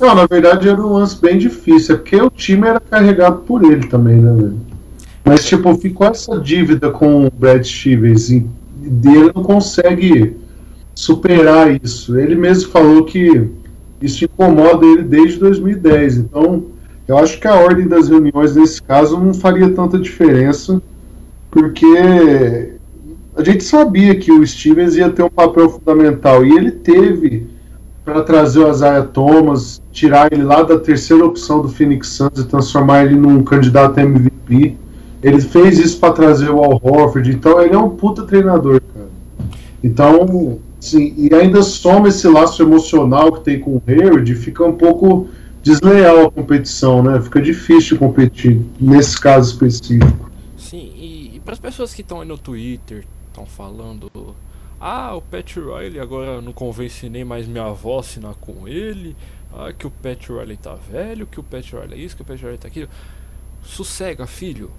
Não, na verdade era um lance bem difícil, é porque o time era carregado por ele também, né, velho? Mas, tipo, ficou essa dívida com o Brad Stevens e ele não consegue superar isso. Ele mesmo falou que isso incomoda ele desde 2010. Então, eu acho que a ordem das reuniões nesse caso não faria tanta diferença, porque a gente sabia que o Stevens ia ter um papel fundamental e ele teve para trazer o Isaiah Thomas, tirar ele lá da terceira opção do Phoenix Suns e transformar ele num candidato a MVP. Ele fez isso para trazer o Al Horford, então ele é um puta treinador, cara. Então, sim, e ainda soma esse laço emocional que tem com o Hayward, fica um pouco desleal a competição, né? Fica difícil competir nesse caso específico. Sim, e, e para as pessoas que estão aí no Twitter, estão falando ah, o Pat Riley agora não convence nem mais minha avó a assinar com ele. Ah, que o Pat Riley tá velho, que o Pat Riley é isso, que o Pat Riley tá aquilo. Sossega, filho.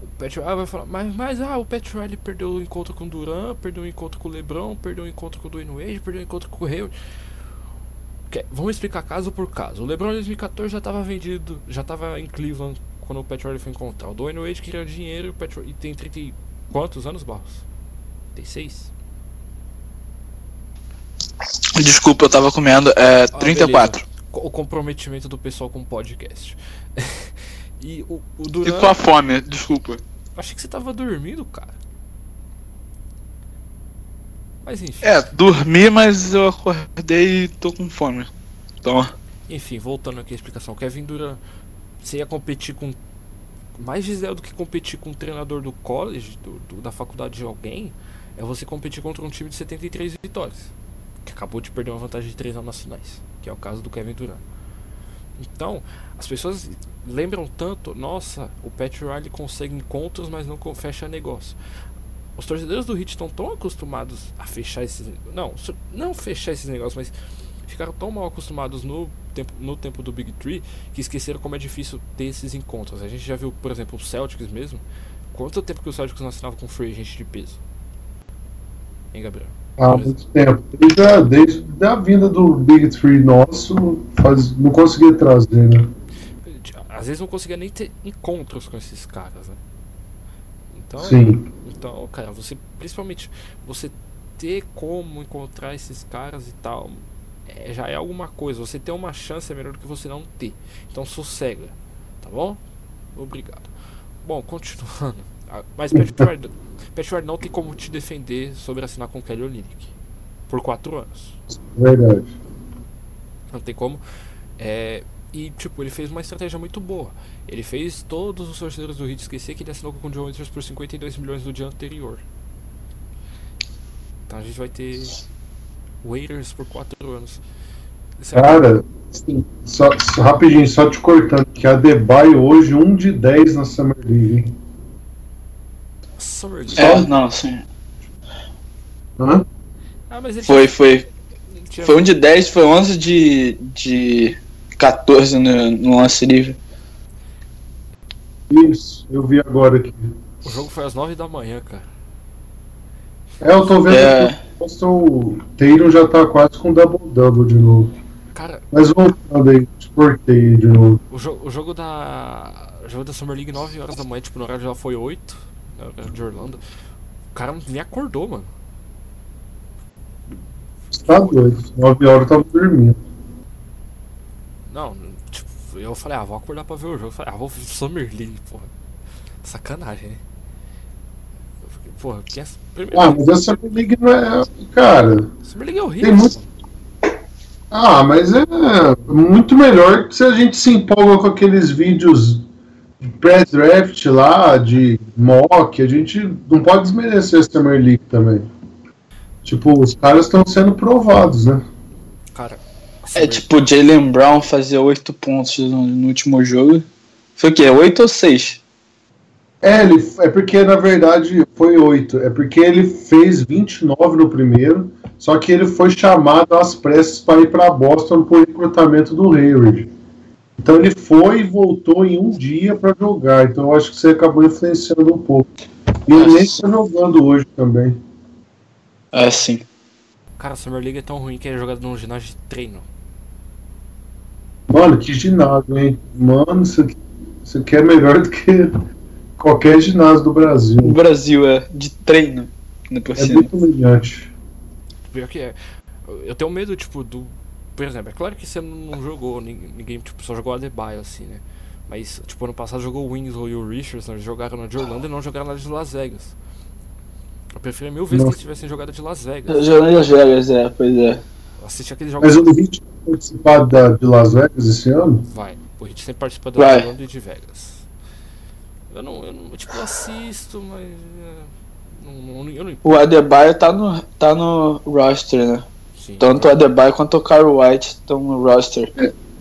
O Pat Riley vai falar, mas, mas ah, o Pat Riley perdeu o encontro com o Duran, perdeu o encontro com o LeBron, perdeu o encontro com o Dwayne Wade, perdeu o encontro com o Hayward. Okay, vamos explicar caso por caso. O LeBron em 2014 já estava vendido, já estava em Cleveland quando o Pat Riley foi encontrar. O Dwayne Wade queria dinheiro e, o Pat Riley, e tem 30 quantos anos, Barros? 36? Desculpa, eu tava comendo. É, 34. Ah, o comprometimento do pessoal com o podcast. e o, o Duran. E tua fome, desculpa. Achei que você tava dormindo, cara. Mas enfim. É, dormi, mas eu acordei e tô com fome. Então. Enfim, voltando aqui à explicação. Kevin Durant, você ia competir com. Mais Gisele do que competir com um treinador do college, do, do, da faculdade de alguém, é você competir contra um time de 73 vitórias que acabou de perder uma vantagem de 3 anos nacionais, que é o caso do Kevin Durant. Então, as pessoas lembram tanto, nossa, o Pat Riley consegue encontros, mas não fecha negócio. Os torcedores do Heat estão tão acostumados a fechar esses, não, não fechar esses negócios, mas ficaram tão mal acostumados no tempo, no tempo do Big Three que esqueceram como é difícil ter esses encontros. A gente já viu, por exemplo, o Celtics mesmo. Quanto tempo que o Celtics não assinava com free agent de peso? Hein, Gabriel? Há muito tempo. Já, desde a vinda do Big Three nosso, faz, não conseguia trazer, né? Às vezes não conseguia nem ter encontros com esses caras, né? Então, Sim. então, cara, você principalmente você ter como encontrar esses caras e tal, é, já é alguma coisa. Você ter uma chance é melhor do que você não ter. Então sossega, tá bom? Obrigado. Bom, continuando. Ah, mas Pat Riley, Pat Riley não tem como te defender sobre assinar com Kelly Olynyk por quatro anos. Verdade. Não tem como. É, e tipo, ele fez uma estratégia muito boa. Ele fez todos os torcedores do Heat esquecer que ele assinou com o John Winters por 52 milhões no dia anterior. Então a gente vai ter Waiters por quatro anos. Cara, só, só, rapidinho, só te cortando, que a Debye hoje 1 de 10 na Summer League, hein? Summer League. É, não, sim. Hã? Ah, mas ele Foi, foi. tinha- Foi um de 10, foi 11 de, de 14 no, no lance livre. Isso, eu vi agora aqui. O jogo foi às 9 da manhã, cara. É, eu tô vendo É. que o Taylor já tá quase com double-double de novo. Cara, Mas voltando aí, exportei de novo. o, jo o jogo da. O jogo da Summer League 9 horas da manhã, tipo, no horário já foi 8, no horário de Orlando. O cara nem acordou, mano. Tá doido, 9 horas eu tava dormindo. Não, tipo, eu falei, ah, vou acordar pra ver o jogo. Eu falei, ah, vou ver Summer League, porra. Sacanagem, né? Eu fiquei, Porra, quem é. Primeiro, Ah, mas essa League não é. Cara. Summer League é horrível. Muito-. Ah, mas é muito melhor que se a gente se empolga com aqueles vídeos pré-draft lá, de mock. A gente não pode desmerecer a Summer League também. Tipo, os caras estão sendo provados, né? Cara, É tipo, Jalen Brown fazer 8 pontos no, no último jogo. Foi o quê? 8 ou 6? É, ele, é porque na verdade foi 8. É porque ele fez 29 no primeiro, só que ele foi chamado às pressas para ir para Boston por recrutamento do Hayward. Então ele foi e voltou em um dia para jogar. Então eu acho que você acabou influenciando um pouco. E ele nem está jogando hoje também. É, sim. Cara, a Summer League é tão ruim que é jogado num ginásio de treino. Mano, que ginásio, hein? Mano, isso aqui, isso aqui é melhor do que qualquer ginásio do Brasil. O Brasil é de treino, né, É muito humilhante. Pior que é. Eu- Eu tenho medo, tipo, do. Por exemplo, é claro que você não jogou, nin- ninguém, tipo, só jogou a Adebayo, assim, né? Mas, tipo, ano passado jogou o Winslow e o Richardson, eles jogaram na de Orlando e não jogaram na de Las Vegas. Eu preferia mil vezes que Nossa. eles tivessem jogado de Las Vegas. Jogando em Las Vegas, é, pois é. assistir aqueles jogos. Mas o vai participar da, de Las Vegas esse ano? Vai. O Hit sempre participa da Vai. Orlando e de Vegas. Eu não, eu não tipo, assisto, mas. é, não, não, eu não O Adebayo tá no, tá no roster, né? Sim, Tanto o Adebayo quanto o Kyle White estão no roster.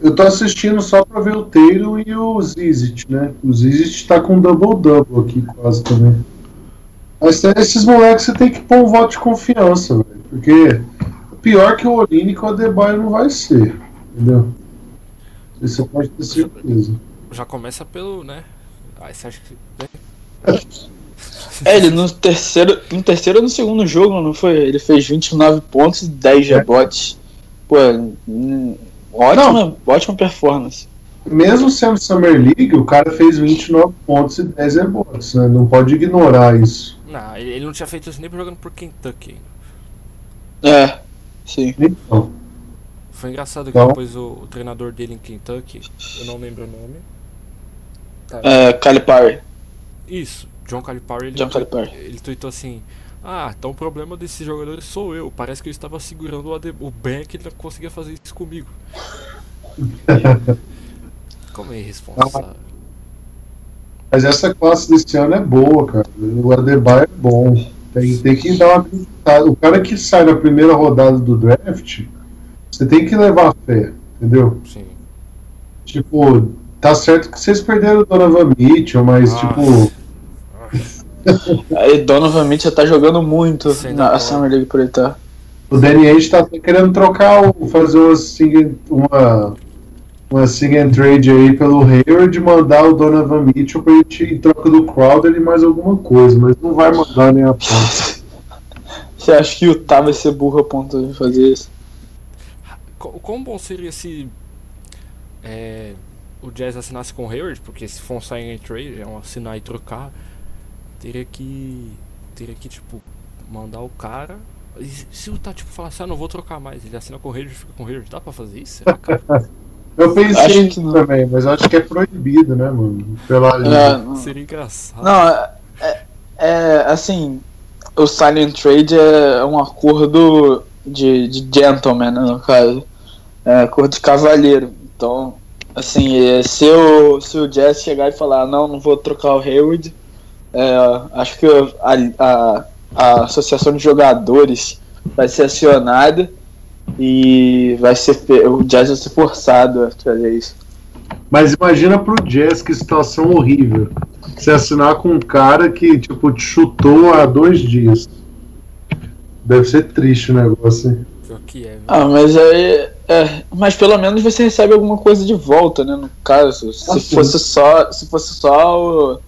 Eu tô assistindo só pra ver o Taylor e o Zizit, né? O Zizit tá com double-double aqui quase também. Mas é, esses moleques você tem que pôr um voto de confiança, velho. Porque pior que o Olínico, o Adebayo não vai ser. Entendeu? Isso você pode ter certeza. Já começa pelo, né? Aí você acha que. É, ele no terceiro, no terceiro ou no segundo jogo, não foi? Ele fez 29 pontos e 10 rebotes. Pô, ótima, ótima performance. Mesmo sendo Summer League, o cara fez 29 pontos e 10 rebotes, né? Não pode ignorar isso. Não, ele, não tinha feito isso nem jogando por Kentucky ainda. É, sim. Então, Foi engraçado que Então- depois o, o treinador dele em Kentucky, eu não lembro o nome. Tá, É, Calipari. Isso, John Calipari, ele, John Calipari. ele tweetou assim: Ah, então o problema desses jogadores sou eu. Parece que eu estava segurando o, o Ben que ele não conseguia fazer isso comigo. Como é irresponsável. mas essa classe desse ano é boa, cara. O Adebayo é bom. Tem, tem que dar uma acreditada. O cara que sai na primeira rodada do draft, você tem que levar fé, entendeu? Sim. Tipo, tá certo que vocês perderam o Donovan Mitchell, mas Ah. tipo, Aí Donovan Mitchell tá jogando muito Sem na dar Summer League por ele tá. o Danny Ainge tá querendo trocar, o, fazer uma sing, uma, uma sing and trade aí pelo Hayward e mandar o Donovan Mitchell pra gente em troca do Crowder e mais alguma coisa, mas não vai mandar nem a pau. Você acha que o Utah vai ser burro a ponto de fazer isso? Co- Quão bom seria se é, o Jazz assinasse com o Hayward? Porque se for um sign and trade, é um assinar e trocar, teria que. Teria que, tipo, mandar o cara. E se- o tá tipo falar assim, ah, não vou trocar mais, ele assina com o e fica com o Hayward, dá pra fazer isso? Será, cara? Eu pensei Acho que nisso não. também, mas acho que é proibido, né, mano? Pela É, Seria engraçado. não, é, é- é, assim, o Silent Trade é um acordo de, de gentleman, né, no caso. É acordo de cavalheiro. Então, assim, é, se o, se o Jazz chegar e falar, não, não vou trocar o Hayward, é, acho que a, a, a associação de jogadores vai ser acionada e vai ser o Jazz vai ser forçado a fazer isso. Mas imagina pro Jazz que situação horrível. Você assinar com um cara que, tipo, te chutou há dois dias. Deve ser triste o negócio, hein? É? Ah, mas aí. É, mas pelo menos você recebe alguma coisa de volta, né? No caso, se fosse só, se fosse só o,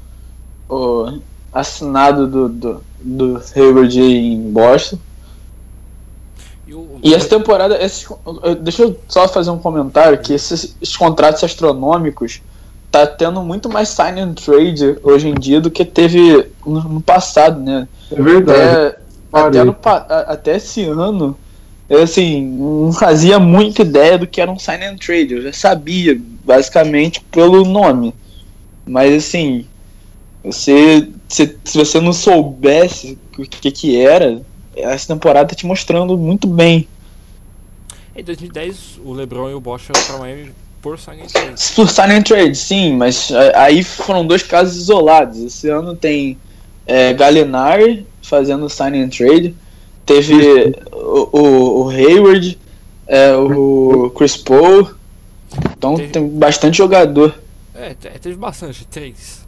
o assinado do, do, do Hayward em Boston. E, o, E essa temporada, esses, deixa eu só fazer um comentário que esses, esses contratos astronômicos tá tendo muito mais sign and trade hoje em dia do que teve no, no passado, né? É verdade. Até, até, no até esse ano, eu assim, não fazia muita ideia do que era um sign and trade. Eu já sabia, basicamente, pelo nome. Mas assim, você, se, se você não soubesse o que, que era, essa temporada tá te mostrando muito bem. Em 2010, o LeBron e o Bosch foram pra Miami por sign and trade. Por sign and trade, sim, mas aí foram dois casos isolados. Esse ano tem é, Gallinari fazendo sign and trade, teve o, o, o Hayward, é, o Chris Paul, então Teve- tem bastante jogador. É, te- teve bastante, três.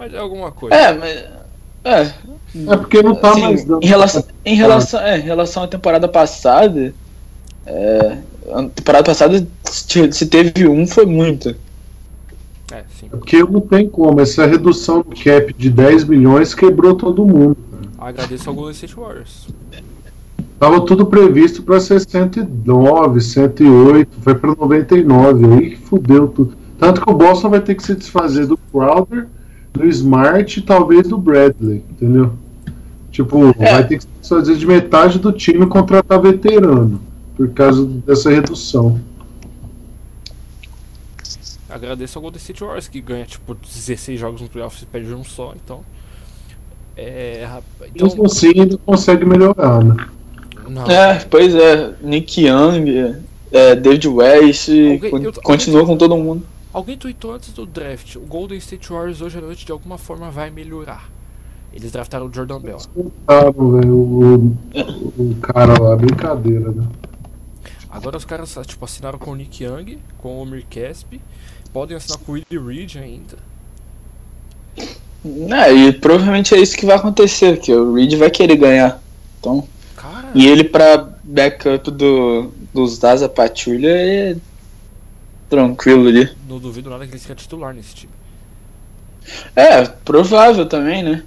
Mas é alguma coisa. É, mas. É, É porque não tá assim, mais dando. em relação, em relação, é, em relação à temporada passada, é, a temporada passada se teve um foi muito. É, sim. É porque não tem como. Essa redução do cap de 10 milhões quebrou todo mundo. Agradeço ao Golden State Warriors. Tava tudo previsto para ser 109, 108, foi para 99, aí que fudeu tudo. Tanto que o Boston vai ter que se desfazer do Crowder, do Smart e talvez do Bradley, entendeu? Tipo, É. vai ter que se desfazer de metade do time contratar veterano, por causa dessa redução. Agradeço ao Golden State Warriors que ganha tipo 16 jogos no playoffs e perde um só, então. É. rap- Então, Mesmo assim, ainda consegue melhorar, né? Não. É, pois é. Nick Young, é, David West, Alguém- con- eu- continua com todo mundo. Alguém tweetou antes do draft, o Golden State Warriors hoje à noite de alguma forma vai melhorar. Eles draftaram o Jordan Bell. Velho, o, o cara lá, brincadeira, né? Agora os caras tipo, assinaram com o Nick Young, com o Omir Casp, podem assinar com o Willie Reed ainda. É, e provavelmente é isso que vai acontecer, que o Reed vai querer ganhar. Então, Cara, e ele pra backup do, dos Daza Patrulha é tranquilo ali. não duvido nada que ele seja titular nesse time. É, provável também, né?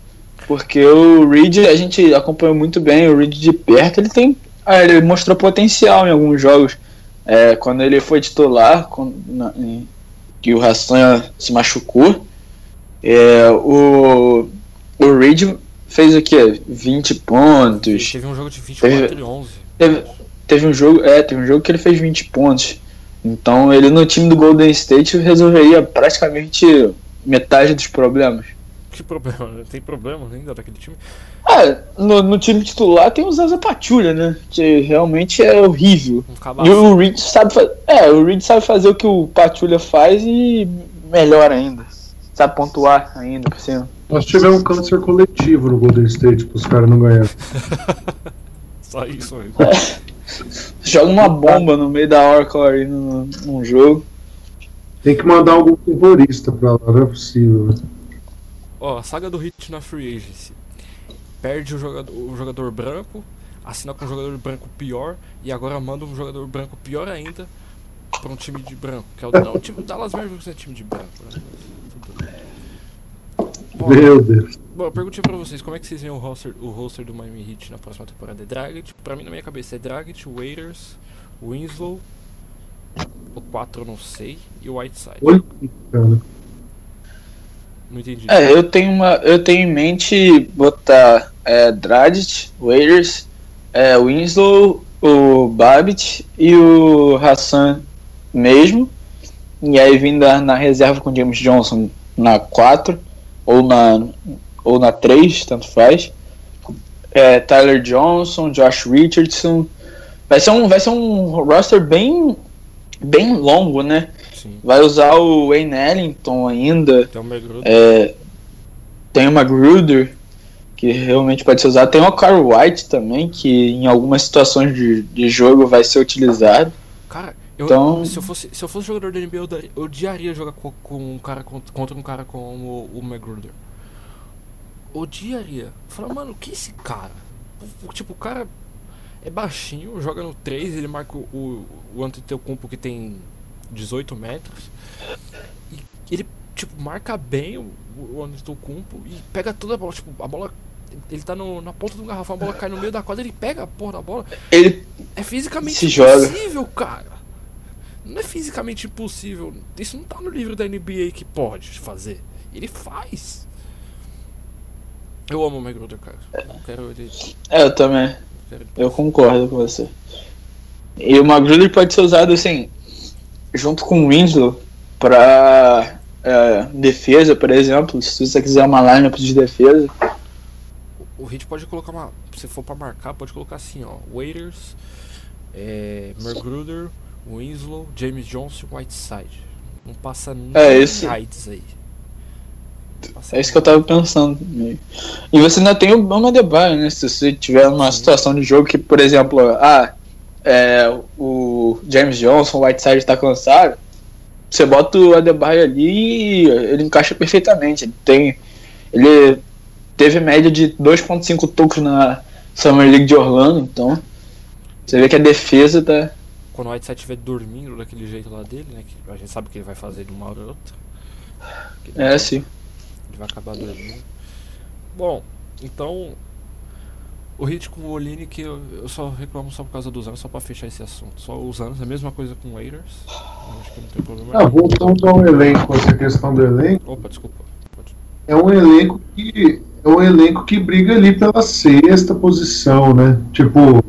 Porque o Reed, a gente acompanhou muito bem o Reed de perto, ele tem. ah, ele mostrou potencial em alguns jogos. É, quando ele foi titular, quando, na, em- que o Hassan se machucou, é, o, o Reed fez o quê? 20 Ele pontos. teve um jogo de 24 e 11. Teve, teve um jogo, é, teve um jogo que ele fez 20 pontos. Então ele no time do Golden State resolveria praticamente metade dos problemas. Que problema? Tem problema ainda daquele time? Ah, no, no time titular tem o Zaza Patrulha, né? Que realmente é horrível. Um E o Reed sabe fazer. É, o Reed sabe fazer o que o Patrulha faz e melhor ainda. Sabe pontuar ainda por cima. Nós tivemos um câncer coletivo no Golden State pros caras não ganharem. Só isso aí. Joga uma bomba no meio da Oracle aí no, num jogo. Tem que mandar algum terrorista pra lá, não é possível. né? Ó, a saga do Hit na Free Agency. Perde o jogador, o jogador branco, assina com um jogador branco pior e agora manda um jogador branco pior ainda pra um time de branco. Que é o, não, o time Dallas Mavericks é time de branco, né? Meu Deus. Bom, eu perguntei pra vocês como é que vocês veem o roster, o roster do Miami Heat na próxima temporada. É Dragic, pra mim na minha cabeça é Dragic, Waiters, Winslow, o 4 eu não sei, e o Whiteside. Cara. Não entendi. É, eu tenho uma. Eu tenho em mente botar é, Dragic, Waiters, é, Winslow, o Babbitt e o Hassan mesmo. E aí vindo na, na reserva com James Johnson na 4 ou na, ou na 3, tanto faz. É, Tyler Johnson, Josh Richardson. Vai ser um, vai ser um roster bem, bem longo, né? Sim. Vai usar o Wayne Ellington ainda. Tem o Megruder. É, tem o Magruder, que realmente pode ser usado. Tem o Carl White também, que em algumas situações de, de jogo vai ser utilizado. Cara, eu, Então- se, eu fosse, se eu fosse jogador da NBA, eu, odiaria jogar co- com, um cara contra, um cara como o Magruder. Odiaria. Falar, mano, que esse cara? Tipo, o cara é baixinho, joga no 3, ele marca o, o, Antetokounmpo que tem 18 metros. E ele, tipo, marca bem o, o Antetokounmpo e pega toda a bola. Tipo, a bola... Ele tá no- na ponta do garrafão, a bola cai no meio da quadra, ele pega a porra da bola. Ele É fisicamente Se joga. impossível, cara. Não é fisicamente impossível. Isso não tá no livro da NBA que pode fazer. Ele faz. Eu amo o Magruder, cara. Não quero ele. é, eu também. Eu concordo com você. E o Magruder pode ser usado assim, junto com o Winslow, pra é, defesa, por exemplo. Se você quiser uma lineup de defesa. O Hit pode colocar uma. Se for pra marcar, pode colocar assim, ó. Waiters, é, Magruder, Winslow, James Johnson Whiteside. Não passa nem É, esse- heights aí. É isso que eu tava pensando. E você ainda tem o Bama Debaio, né? Se você tiver uma situação de jogo que, por exemplo, ah, é, o James Johnson, o Whiteside tá cansado, você bota o Adebayo ali e ele encaixa perfeitamente. Ele tem. Ele teve média de 2.5 tocos na Summer League de Orlando, então. Você vê que a defesa tá. Quando o Whiteside estiver dormindo daquele jeito lá dele, né? Que a gente sabe que ele vai fazer de uma hora ou outra. É, sim. Vai acabar dormindo. Bom, então. O hit com o Oline que eu, eu só reclamo só por causa dos anos, só pra fechar esse assunto. Só os anos, a mesma coisa com o Waiters. Eu acho que não tem problema. Ah, voltando ao elenco, essa questão do elenco, Opa, desculpa. Pode. é um elenco que é um elenco que briga ali pela sexta posição, né? Tipo,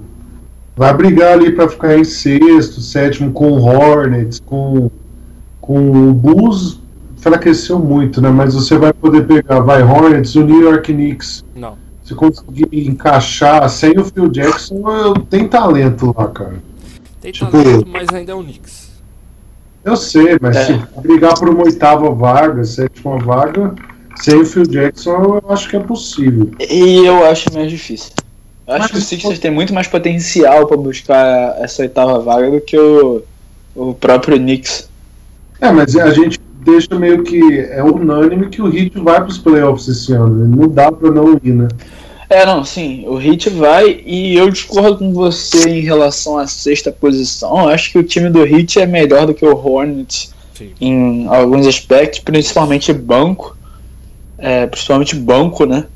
vai brigar ali pra ficar em sexto, sétimo com o Hornets, com com o Bulls enfraqueceu muito, né? Mas você vai poder pegar, vai Hornets, o New York Knicks, Não. se conseguir encaixar sem o Phil Jackson, eu, tem talento lá, cara. Tem Tipo- talento, mas ainda é o Knicks. Eu sei, mas É. se brigar por uma oitava vaga, sétima vaga, sem o Phil Jackson, eu acho que é possível. E eu acho mais difícil. Eu acho Mas que o Sixers for- tem muito mais potencial pra buscar essa oitava vaga do que o, o próprio Knicks. É, mas a gente deixa meio que é unânime que o Heat vai para os playoffs esse ano. né? Não dá para não ir, né? É, não, sim, o Heat vai e eu discordo com você em relação à sexta posição. Eu acho que o time do Heat é melhor do que o Hornets Sim. em alguns aspectos, principalmente banco. É, principalmente banco, né?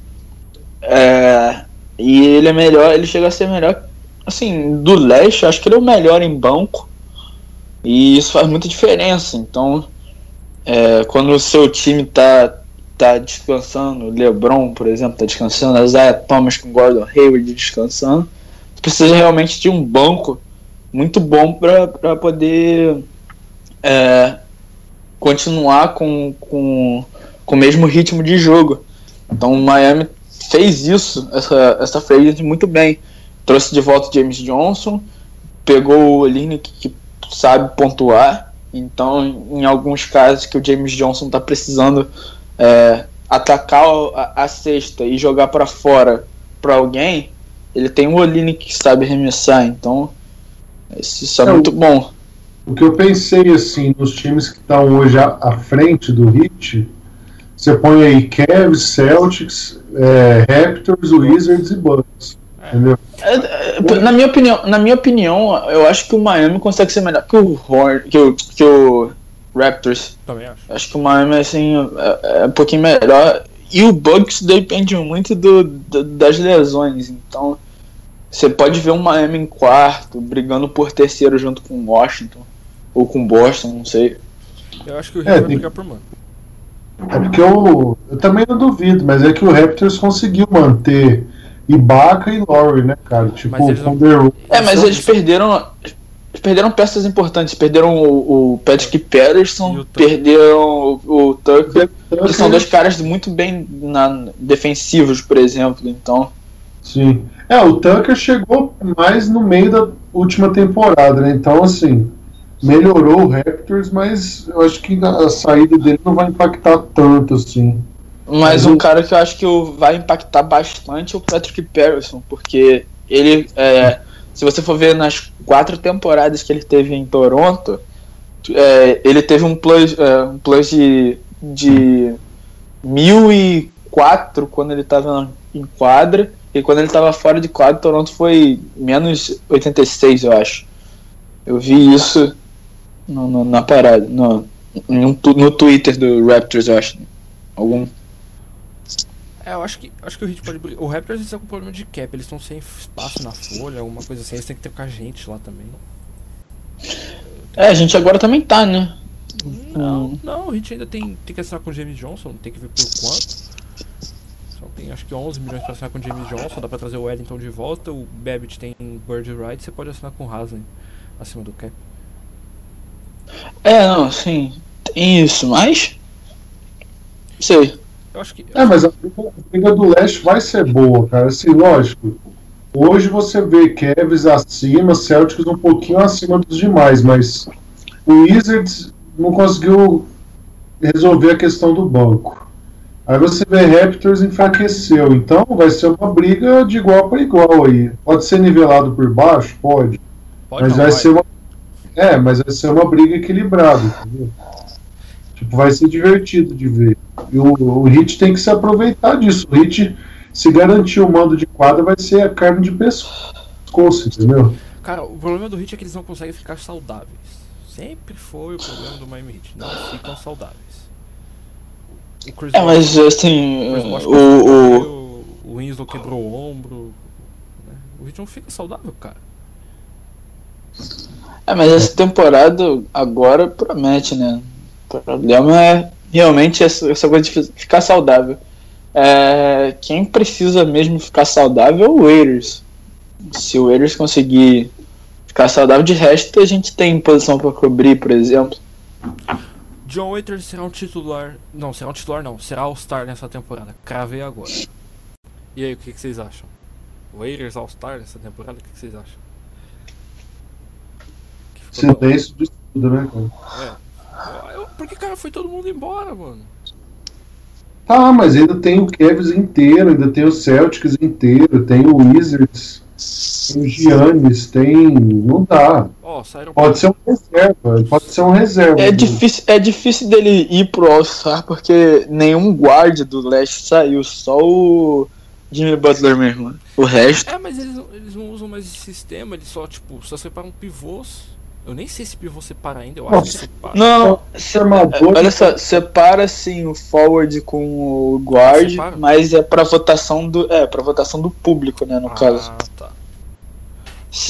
É, e ele é melhor, ele chega a ser melhor, assim, do leste, acho que ele é o melhor em banco. E isso faz muita diferença. Então, é, quando o seu time tá, tá descansando, LeBron, por exemplo, tá descansando, Isaiah Thomas com Gordon Hayward descansando, precisa realmente de um banco muito bom para poder é, continuar com, com, com o mesmo ritmo de jogo. Então o Miami fez isso, essa, essa muito bem. Trouxe de volta James Johnson, pegou o Olinick que sabe pontuar. Então, em alguns casos que o James Johnson está precisando é, atacar a, a cesta e jogar para fora para alguém, ele tem o Olinick que sabe arremessar. Então, isso, é, É, o- muito bom. O que eu pensei, assim, nos times que estão hoje à, à frente do Heat, você põe aí Cavs, Celtics, é, Raptors, Wizards e Bucks. Entendeu? É, é, Na minha opinião, na minha opinião, eu acho que o Miami consegue ser melhor que o Horn, que o, que o Raptors. Também acho. Acho que o Miami assim é, é um pouquinho melhor. E o Bucks depende muito do, do- das lesões. Então você pode ver o Miami em quarto, brigando por terceiro junto com o Washington ou com Boston, não sei. Eu acho que o Heat É, vai tem- brigar por mano. É porque eu, eu também não duvido, mas é que o Raptors conseguiu manter Ibaka e Laurie, né, cara? Tipo, Mas não- É, mas eles perderam. eles Perderam peças importantes. Perderam o, o Patrick Patterson, o Tucker. perderam o, o Tucker. Que são Tucker- dois caras muito bem na, defensivos, por exemplo. Então, Sim. É, o Tucker chegou mais no meio da última temporada, né? Então, assim, melhorou o Raptors, mas eu acho que a saída dele não vai impactar tanto, assim. Mas um cara que eu acho que vai impactar bastante é o Patrick Patterson, porque ele, é, se você for ver nas quatro temporadas que ele teve em Toronto, é, ele teve um plus, é, um plus de, de 1004 quando ele estava em quadra, e quando ele estava fora de quadra, Toronto foi menos 86, eu acho. Eu vi isso no, no- na parada, no, no, no Twitter do Raptors, eu acho. Algum É, eu acho que, acho que o Heat pode brigar. O Raptors está com problema de cap, eles estão sem espaço na folha, alguma coisa assim, eles têm que ter com a gente lá também. É, a gente agora também tá, né? Não, não, o Heat ainda tem, tem que assinar com o James Johnson, tem que ver por quanto. Só tem acho que 11 milhões pra assinar com o James Johnson, dá pra trazer o Wellington de volta, o Babbitt tem Bird Right, você pode assinar com o Haslem acima do cap. É, não, sim, tem isso, mas. Sei. Eu acho que. É, mas a briga, do leste vai ser boa, cara. Assim, lógico. Hoje você vê Cavs acima, Celtics um pouquinho acima dos demais, mas o Wizards não conseguiu resolver a questão do banco. Aí você vê Raptors enfraqueceu. Então vai ser uma briga de igual para igual aí. Pode ser nivelado por baixo? Pode. Pode mas não, vai ser uma. É, mas vai ser uma briga equilibrada, entendeu? Tipo, vai ser divertido de ver. E o, o Hit tem que se aproveitar disso. O Hit, se garantir o mando de quadra, vai ser a carne de pescoço, entendeu? Cara, o problema do Heat é que eles não conseguem ficar saudáveis. Sempre foi o problema do Miami Heat. Não ficam saudáveis. O Chris É, mas assim, o o, o, o, o Winslow quebrou o ombro. né? O Heat não fica saudável, cara. é, mas essa temporada agora promete, né? O problema é realmente essa, essa coisa de fi- ficar saudável. É, quem precisa mesmo ficar saudável é o Waiters. Se o Waiters conseguir ficar saudável, de resto a gente tem posição para cobrir, por exemplo. John Waiters será um titular. Não, será um titular não. Será All-Star nessa temporada. Cravei agora. E aí, o que, que vocês acham? Waiters All-Star nessa temporada, o que, que vocês acham? Que ficou bom. Silêncio de tudo, né, cara? É. Eu- Porque, cara, foi todo mundo embora, mano. Tá, mas ainda tem o Cavs inteiro, ainda tem o Celtics inteiro, tem o Wizards, tem o Giannis, tem. Não dá. Saíram Pode ser um reserva, pode ser um reserva. É difícil, é difícil dele ir pro All-Star porque nenhum guard do leste saiu, só o Jimmy Butler mesmo. O resto. É, mas eles, não- eles não usam mais esse sistema, eles só, tipo, só separam pivôs. Eu nem sei se pivô separa ainda, eu acho que Nossa. separa. Não, Esse armador. olha só, separa assim o forward com o guard, Separa? mas é pra votação do. É, pra votação do público, né, no caso. Ah, tá.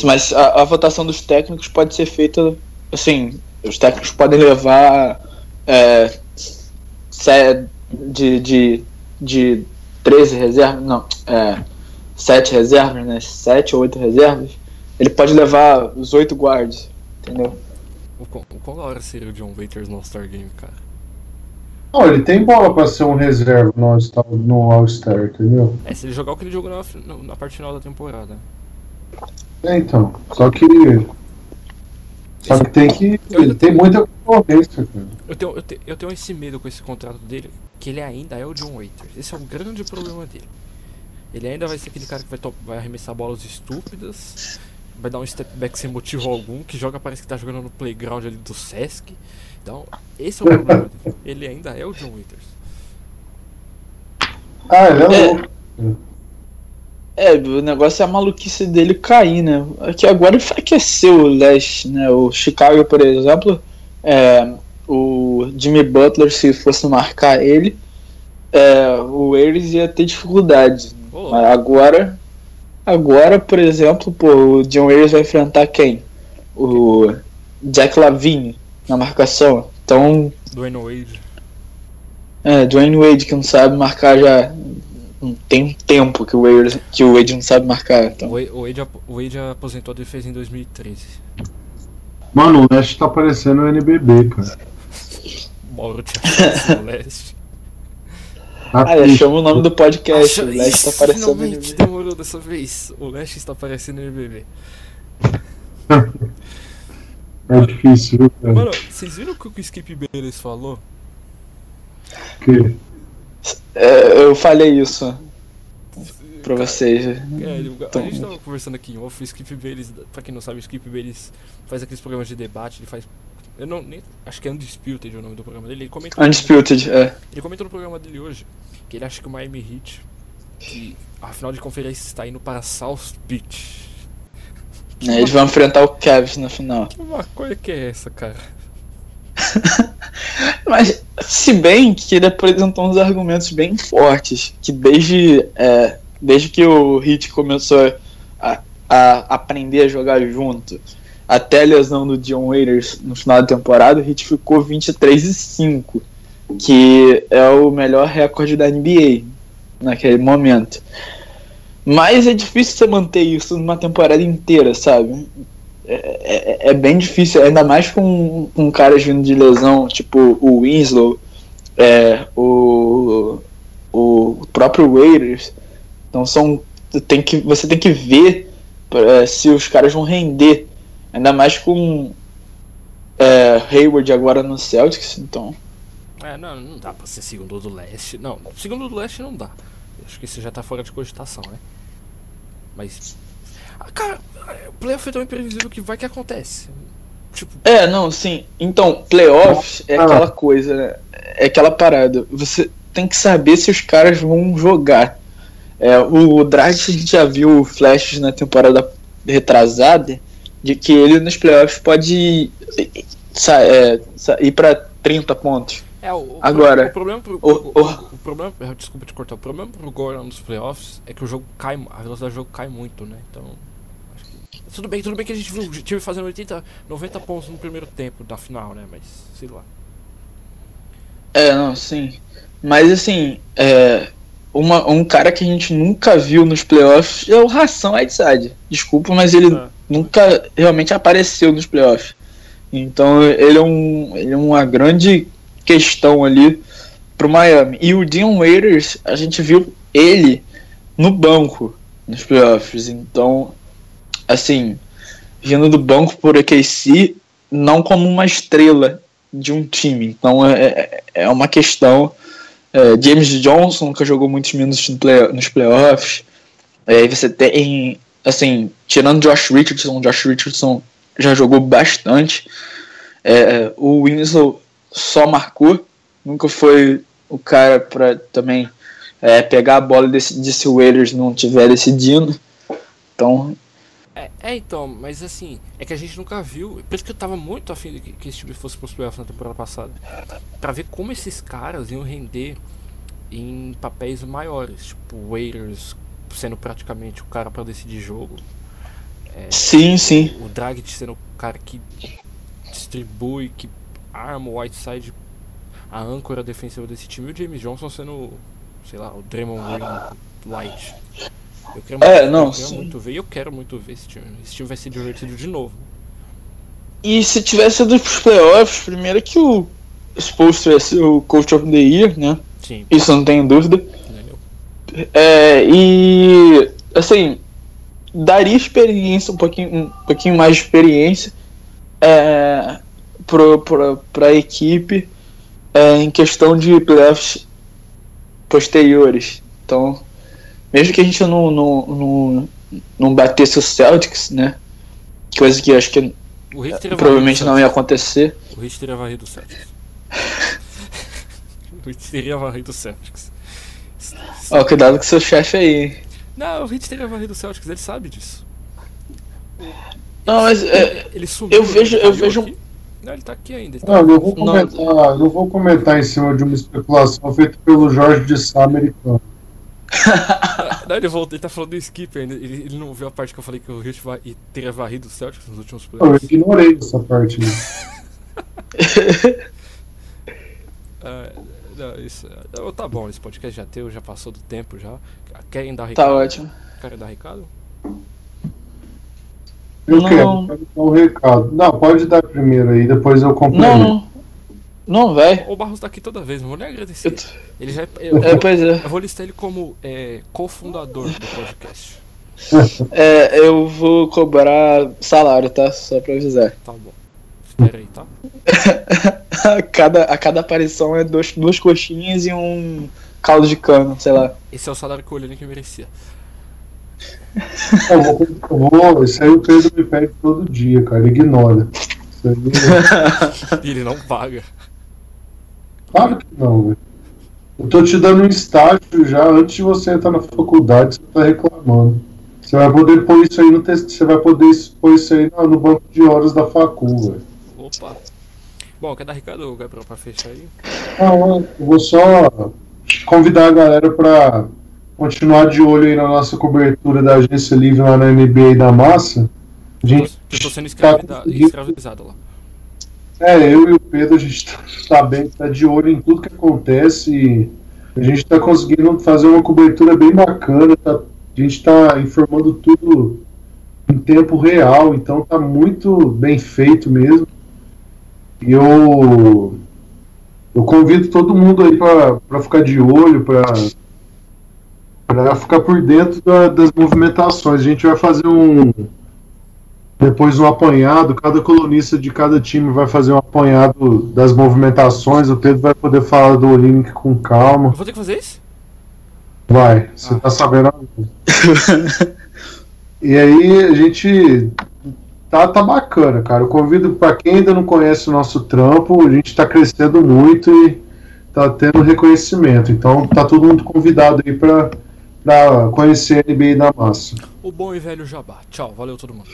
Mas a, a votação dos técnicos pode ser feita assim. Os técnicos podem levar é, se- de, de, de 13 reservas, não, é, 7 reservas, né? 7 ou 8 reservas. Ele pode levar os 8 guards, entendeu? Quão da hora seria o John Waiters no All-Star Game, cara? Não, ele tem bola pra ser um reserva no All-Star, no All-Star, entendeu? É, se ele jogar o que ele jogou na, na, parte final da temporada. É, então. Só que. Só que tem que. Ele tem muita concorrência, cara. Eu tenho, eu, te- eu tenho esse medo com esse contrato dele, que ele ainda é o John Waiters. Esse é o grande problema dele. Ele ainda vai ser aquele cara que vai, to- vai arremessar bolas estúpidas, vai dar um step back sem motivo algum, que joga, parece que tá jogando no playground ali do Sesc. Então, esse é o problema. Ele ainda é o John Waiters. Ah, ele é, É. louco. É, o negócio é a maluquice dele cair, né? É que agora enfraqueceu o leste, né? O Chicago, por exemplo, é, o Jimmy Butler, se fosse marcar ele, é, o Warriors ia ter dificuldade. Mas agora, agora, por exemplo, pô, o John Warriors vai enfrentar quem? O Jack Lavine na marcação. Então, Dwayne Wade. é, Dwayne Wade que não sabe marcar já não tem um tempo que o Wade, que o Wade não sabe marcar. Então. O Wade, o Wade, ap- o Wade aposentou a defesa em 2013. Mano, o Nash tá parecendo o NBB, cara. Chance no leste. Ah, chama o nome do podcast. Acha- O Leste tá Isso, aparecendo Finalmente ali. demorou dessa vez. O Leste está aparecendo no NBB. É difícil, viu, cara? Mano, vocês viram o que o Skip Bayless falou? Porque- É, eu falei isso pra vocês. É, ele- Então- a gente tava conversando aqui em off, o Skip Bayless, pra quem não sabe, o Skip Bayless faz aqueles programas de debate, ele faz. Eu não nem. Acho que é Undisputed o nome do programa dele. Ele comentou, Undisputed, é. ele comentou no programa dele hoje que ele acha que o Miami Heat, que a final de conferência está indo para South Beach. É, Eles vão enfrentar o Cavs na final. Que maconha que é essa, cara? Mas, se bem que ele apresentou uns argumentos bem fortes, que desde, é, desde que o Heat começou a, a aprender a jogar junto, até a lesão do John Waiters no final da temporada, o Heat ficou 23 e 5, que é o melhor recorde da NBA naquele momento. Mas é difícil você manter isso numa temporada inteira, sabe? é, é- é bem difícil, ainda mais com, com caras vindo de lesão, tipo o Winslow, é, o, o próprio Waiters. Então são. Tem que, você tem que ver é, se os caras vão render. Ainda mais com é, Hayward agora no Celtics, então. É, não, não dá pra ser segundo do leste. Não, segundo do leste não dá. Acho que isso já tá fora de cogitação, né? Mas. Ah, cara, o playoff é tão imprevisível que vai que acontece. Tipo, É, não, sim. Então, playoffs é Ah. aquela coisa, né? É aquela parada. Você tem que saber se os caras vão jogar. É, o Dragic a gente já viu flashes na temporada retrasada de que ele nos playoffs pode é, ir pra 30 pontos. é o, Agora, O problema pro. o- O, o- problema. eh, Desculpa te cortar. O problema pro Gordon nos playoffs é que o jogo cai. A velocidade do jogo cai muito, né? Então. que- Tudo bem, tudo bem que a gente viu o time fazendo 80, 90 pontos no primeiro tempo da final, né? Mas, sei lá. É, não, sim. Mas assim, é, uma- um cara que a gente nunca viu nos playoffs é o Ração Whiteside. Desculpa, mas ele É. nunca realmente apareceu nos playoffs. Então ele é, um, ele é uma grande questão ali pro Miami. E o Dion Waiters, a gente viu ele no banco nos playoffs. Então, assim, vindo do banco por AKC, não como uma estrela de um time. Então é, é, é uma questão. É, James Johnson nunca jogou muitos minutos nos playoffs. Aí é, você tem, assim, tirando Josh Richardson, Josh Richardson já jogou bastante. É, o Winslow só marcou, nunca foi o cara para também é, pegar a bola desse, desse Wailers não tiver decidindo. Então. É, é, então, mas assim, é que a gente nunca viu. Por isso que eu tava muito afim de que, que esse time fosse pros playoffs na temporada passada. Pra ver como esses caras iam render em papéis maiores, tipo Wailers sendo praticamente o cara para decidir jogo. É, sim, sim. O Dragit sendo o cara que distribui, que arma o Whiteside, a âncora defensiva desse time, e o James Johnson sendo, sei lá, o Draymond Green Light. Eu quero, é, muito, não, eu quero muito ver eu quero muito ver esse time. Esse time vai ser divertido de novo. E se tivesse ido pros playoffs, primeiro que o ia ser o Coach of the Year, né? Sim. Isso não tem dúvida. É, e assim, daria experiência, um pouquinho, um pouquinho mais de experiência é, para a equipe é, em questão de playoffs posteriores. Então, mesmo que a gente não, não, não, não batesse o Celtics, né? Coisa que acho que provavelmente não ia acontecer. O Hit teria varrido o Celtics. o Hit teria varrido o Celtics. Ó, oh, cuidado com seu chefe aí. Não, o Hit teria varrido o Celtics, ele sabe disso. Não, mas é, ele sumiu. Eu vejo, eu vejo. Aqui. Não, ele tá aqui ainda. Tá não, eu vou comentar, não. eu vou comentar em cima de uma especulação feita pelo Jorge de Sá americano. não, ele, voltou, ele tá falando do skip ainda. Ele, ele, não viu a parte que eu falei que o Hit vai, teria varrido o Celtics nos últimos playoffs. Eu ignorei essa parte. uh, isso, tá bom, esse podcast já teu, já passou do tempo já. Querem dar tá recado? Tá ótimo. Querem dar recado? Eu não. quero, dar um recado. Não, pode dar primeiro aí, depois eu complemento. Não, não. Não, vai. O Barros tá aqui toda vez, não vou nem agradecer. Eu Ele já, eu, é, pois é. eu vou listar ele como é, cofundador do podcast. É, eu vou cobrar salário, tá? Só pra avisar. Tá bom. Espera aí, tá? a, cada, a cada aparição é dois, duas coxinhas e um caldo de cano, sei lá. Esse é o salário que o Olhando que merecia. Eu vou, eu vou, isso aí o Pedro me pede todo dia, cara. Ignora. Isso aí... e ele não paga. Claro que não, velho. Eu tô te dando um estágio já antes de você entrar na faculdade, você tá reclamando. Você vai poder pôr isso aí no teste, você vai poder pôr isso aí no banco de horas da facul, velho. Opa. Bom, quer dar recado, Gabriel, pra fechar aí? Não, eu vou só convidar a galera pra continuar de olho aí na nossa cobertura da agência livre lá na NBA da Massa. A gente eu tô sendo escravizado lá. É, eu e o Pedro, a gente tá, tá bem, tá de olho em tudo que acontece e a gente tá conseguindo fazer uma cobertura bem bacana, tá, a gente tá informando tudo em tempo real, então tá muito bem feito mesmo. E eu, eu convido todo mundo aí para ficar de olho, para ficar por dentro da, das movimentações. A gente vai fazer um depois um apanhado, cada colunista de cada time vai fazer um apanhado das movimentações, o Pedro vai poder falar do Olympic com calma. Eu vou ter que fazer isso? Vai, você ah. tá sabendo. e aí a gente tá, tá bacana, cara. Eu convido para quem ainda não conhece o nosso trampo, a gente tá crescendo muito e tá tendo reconhecimento. Então tá todo mundo convidado aí para conhecer a NBA da massa. O bom e velho Jabá. Tchau, valeu todo mundo.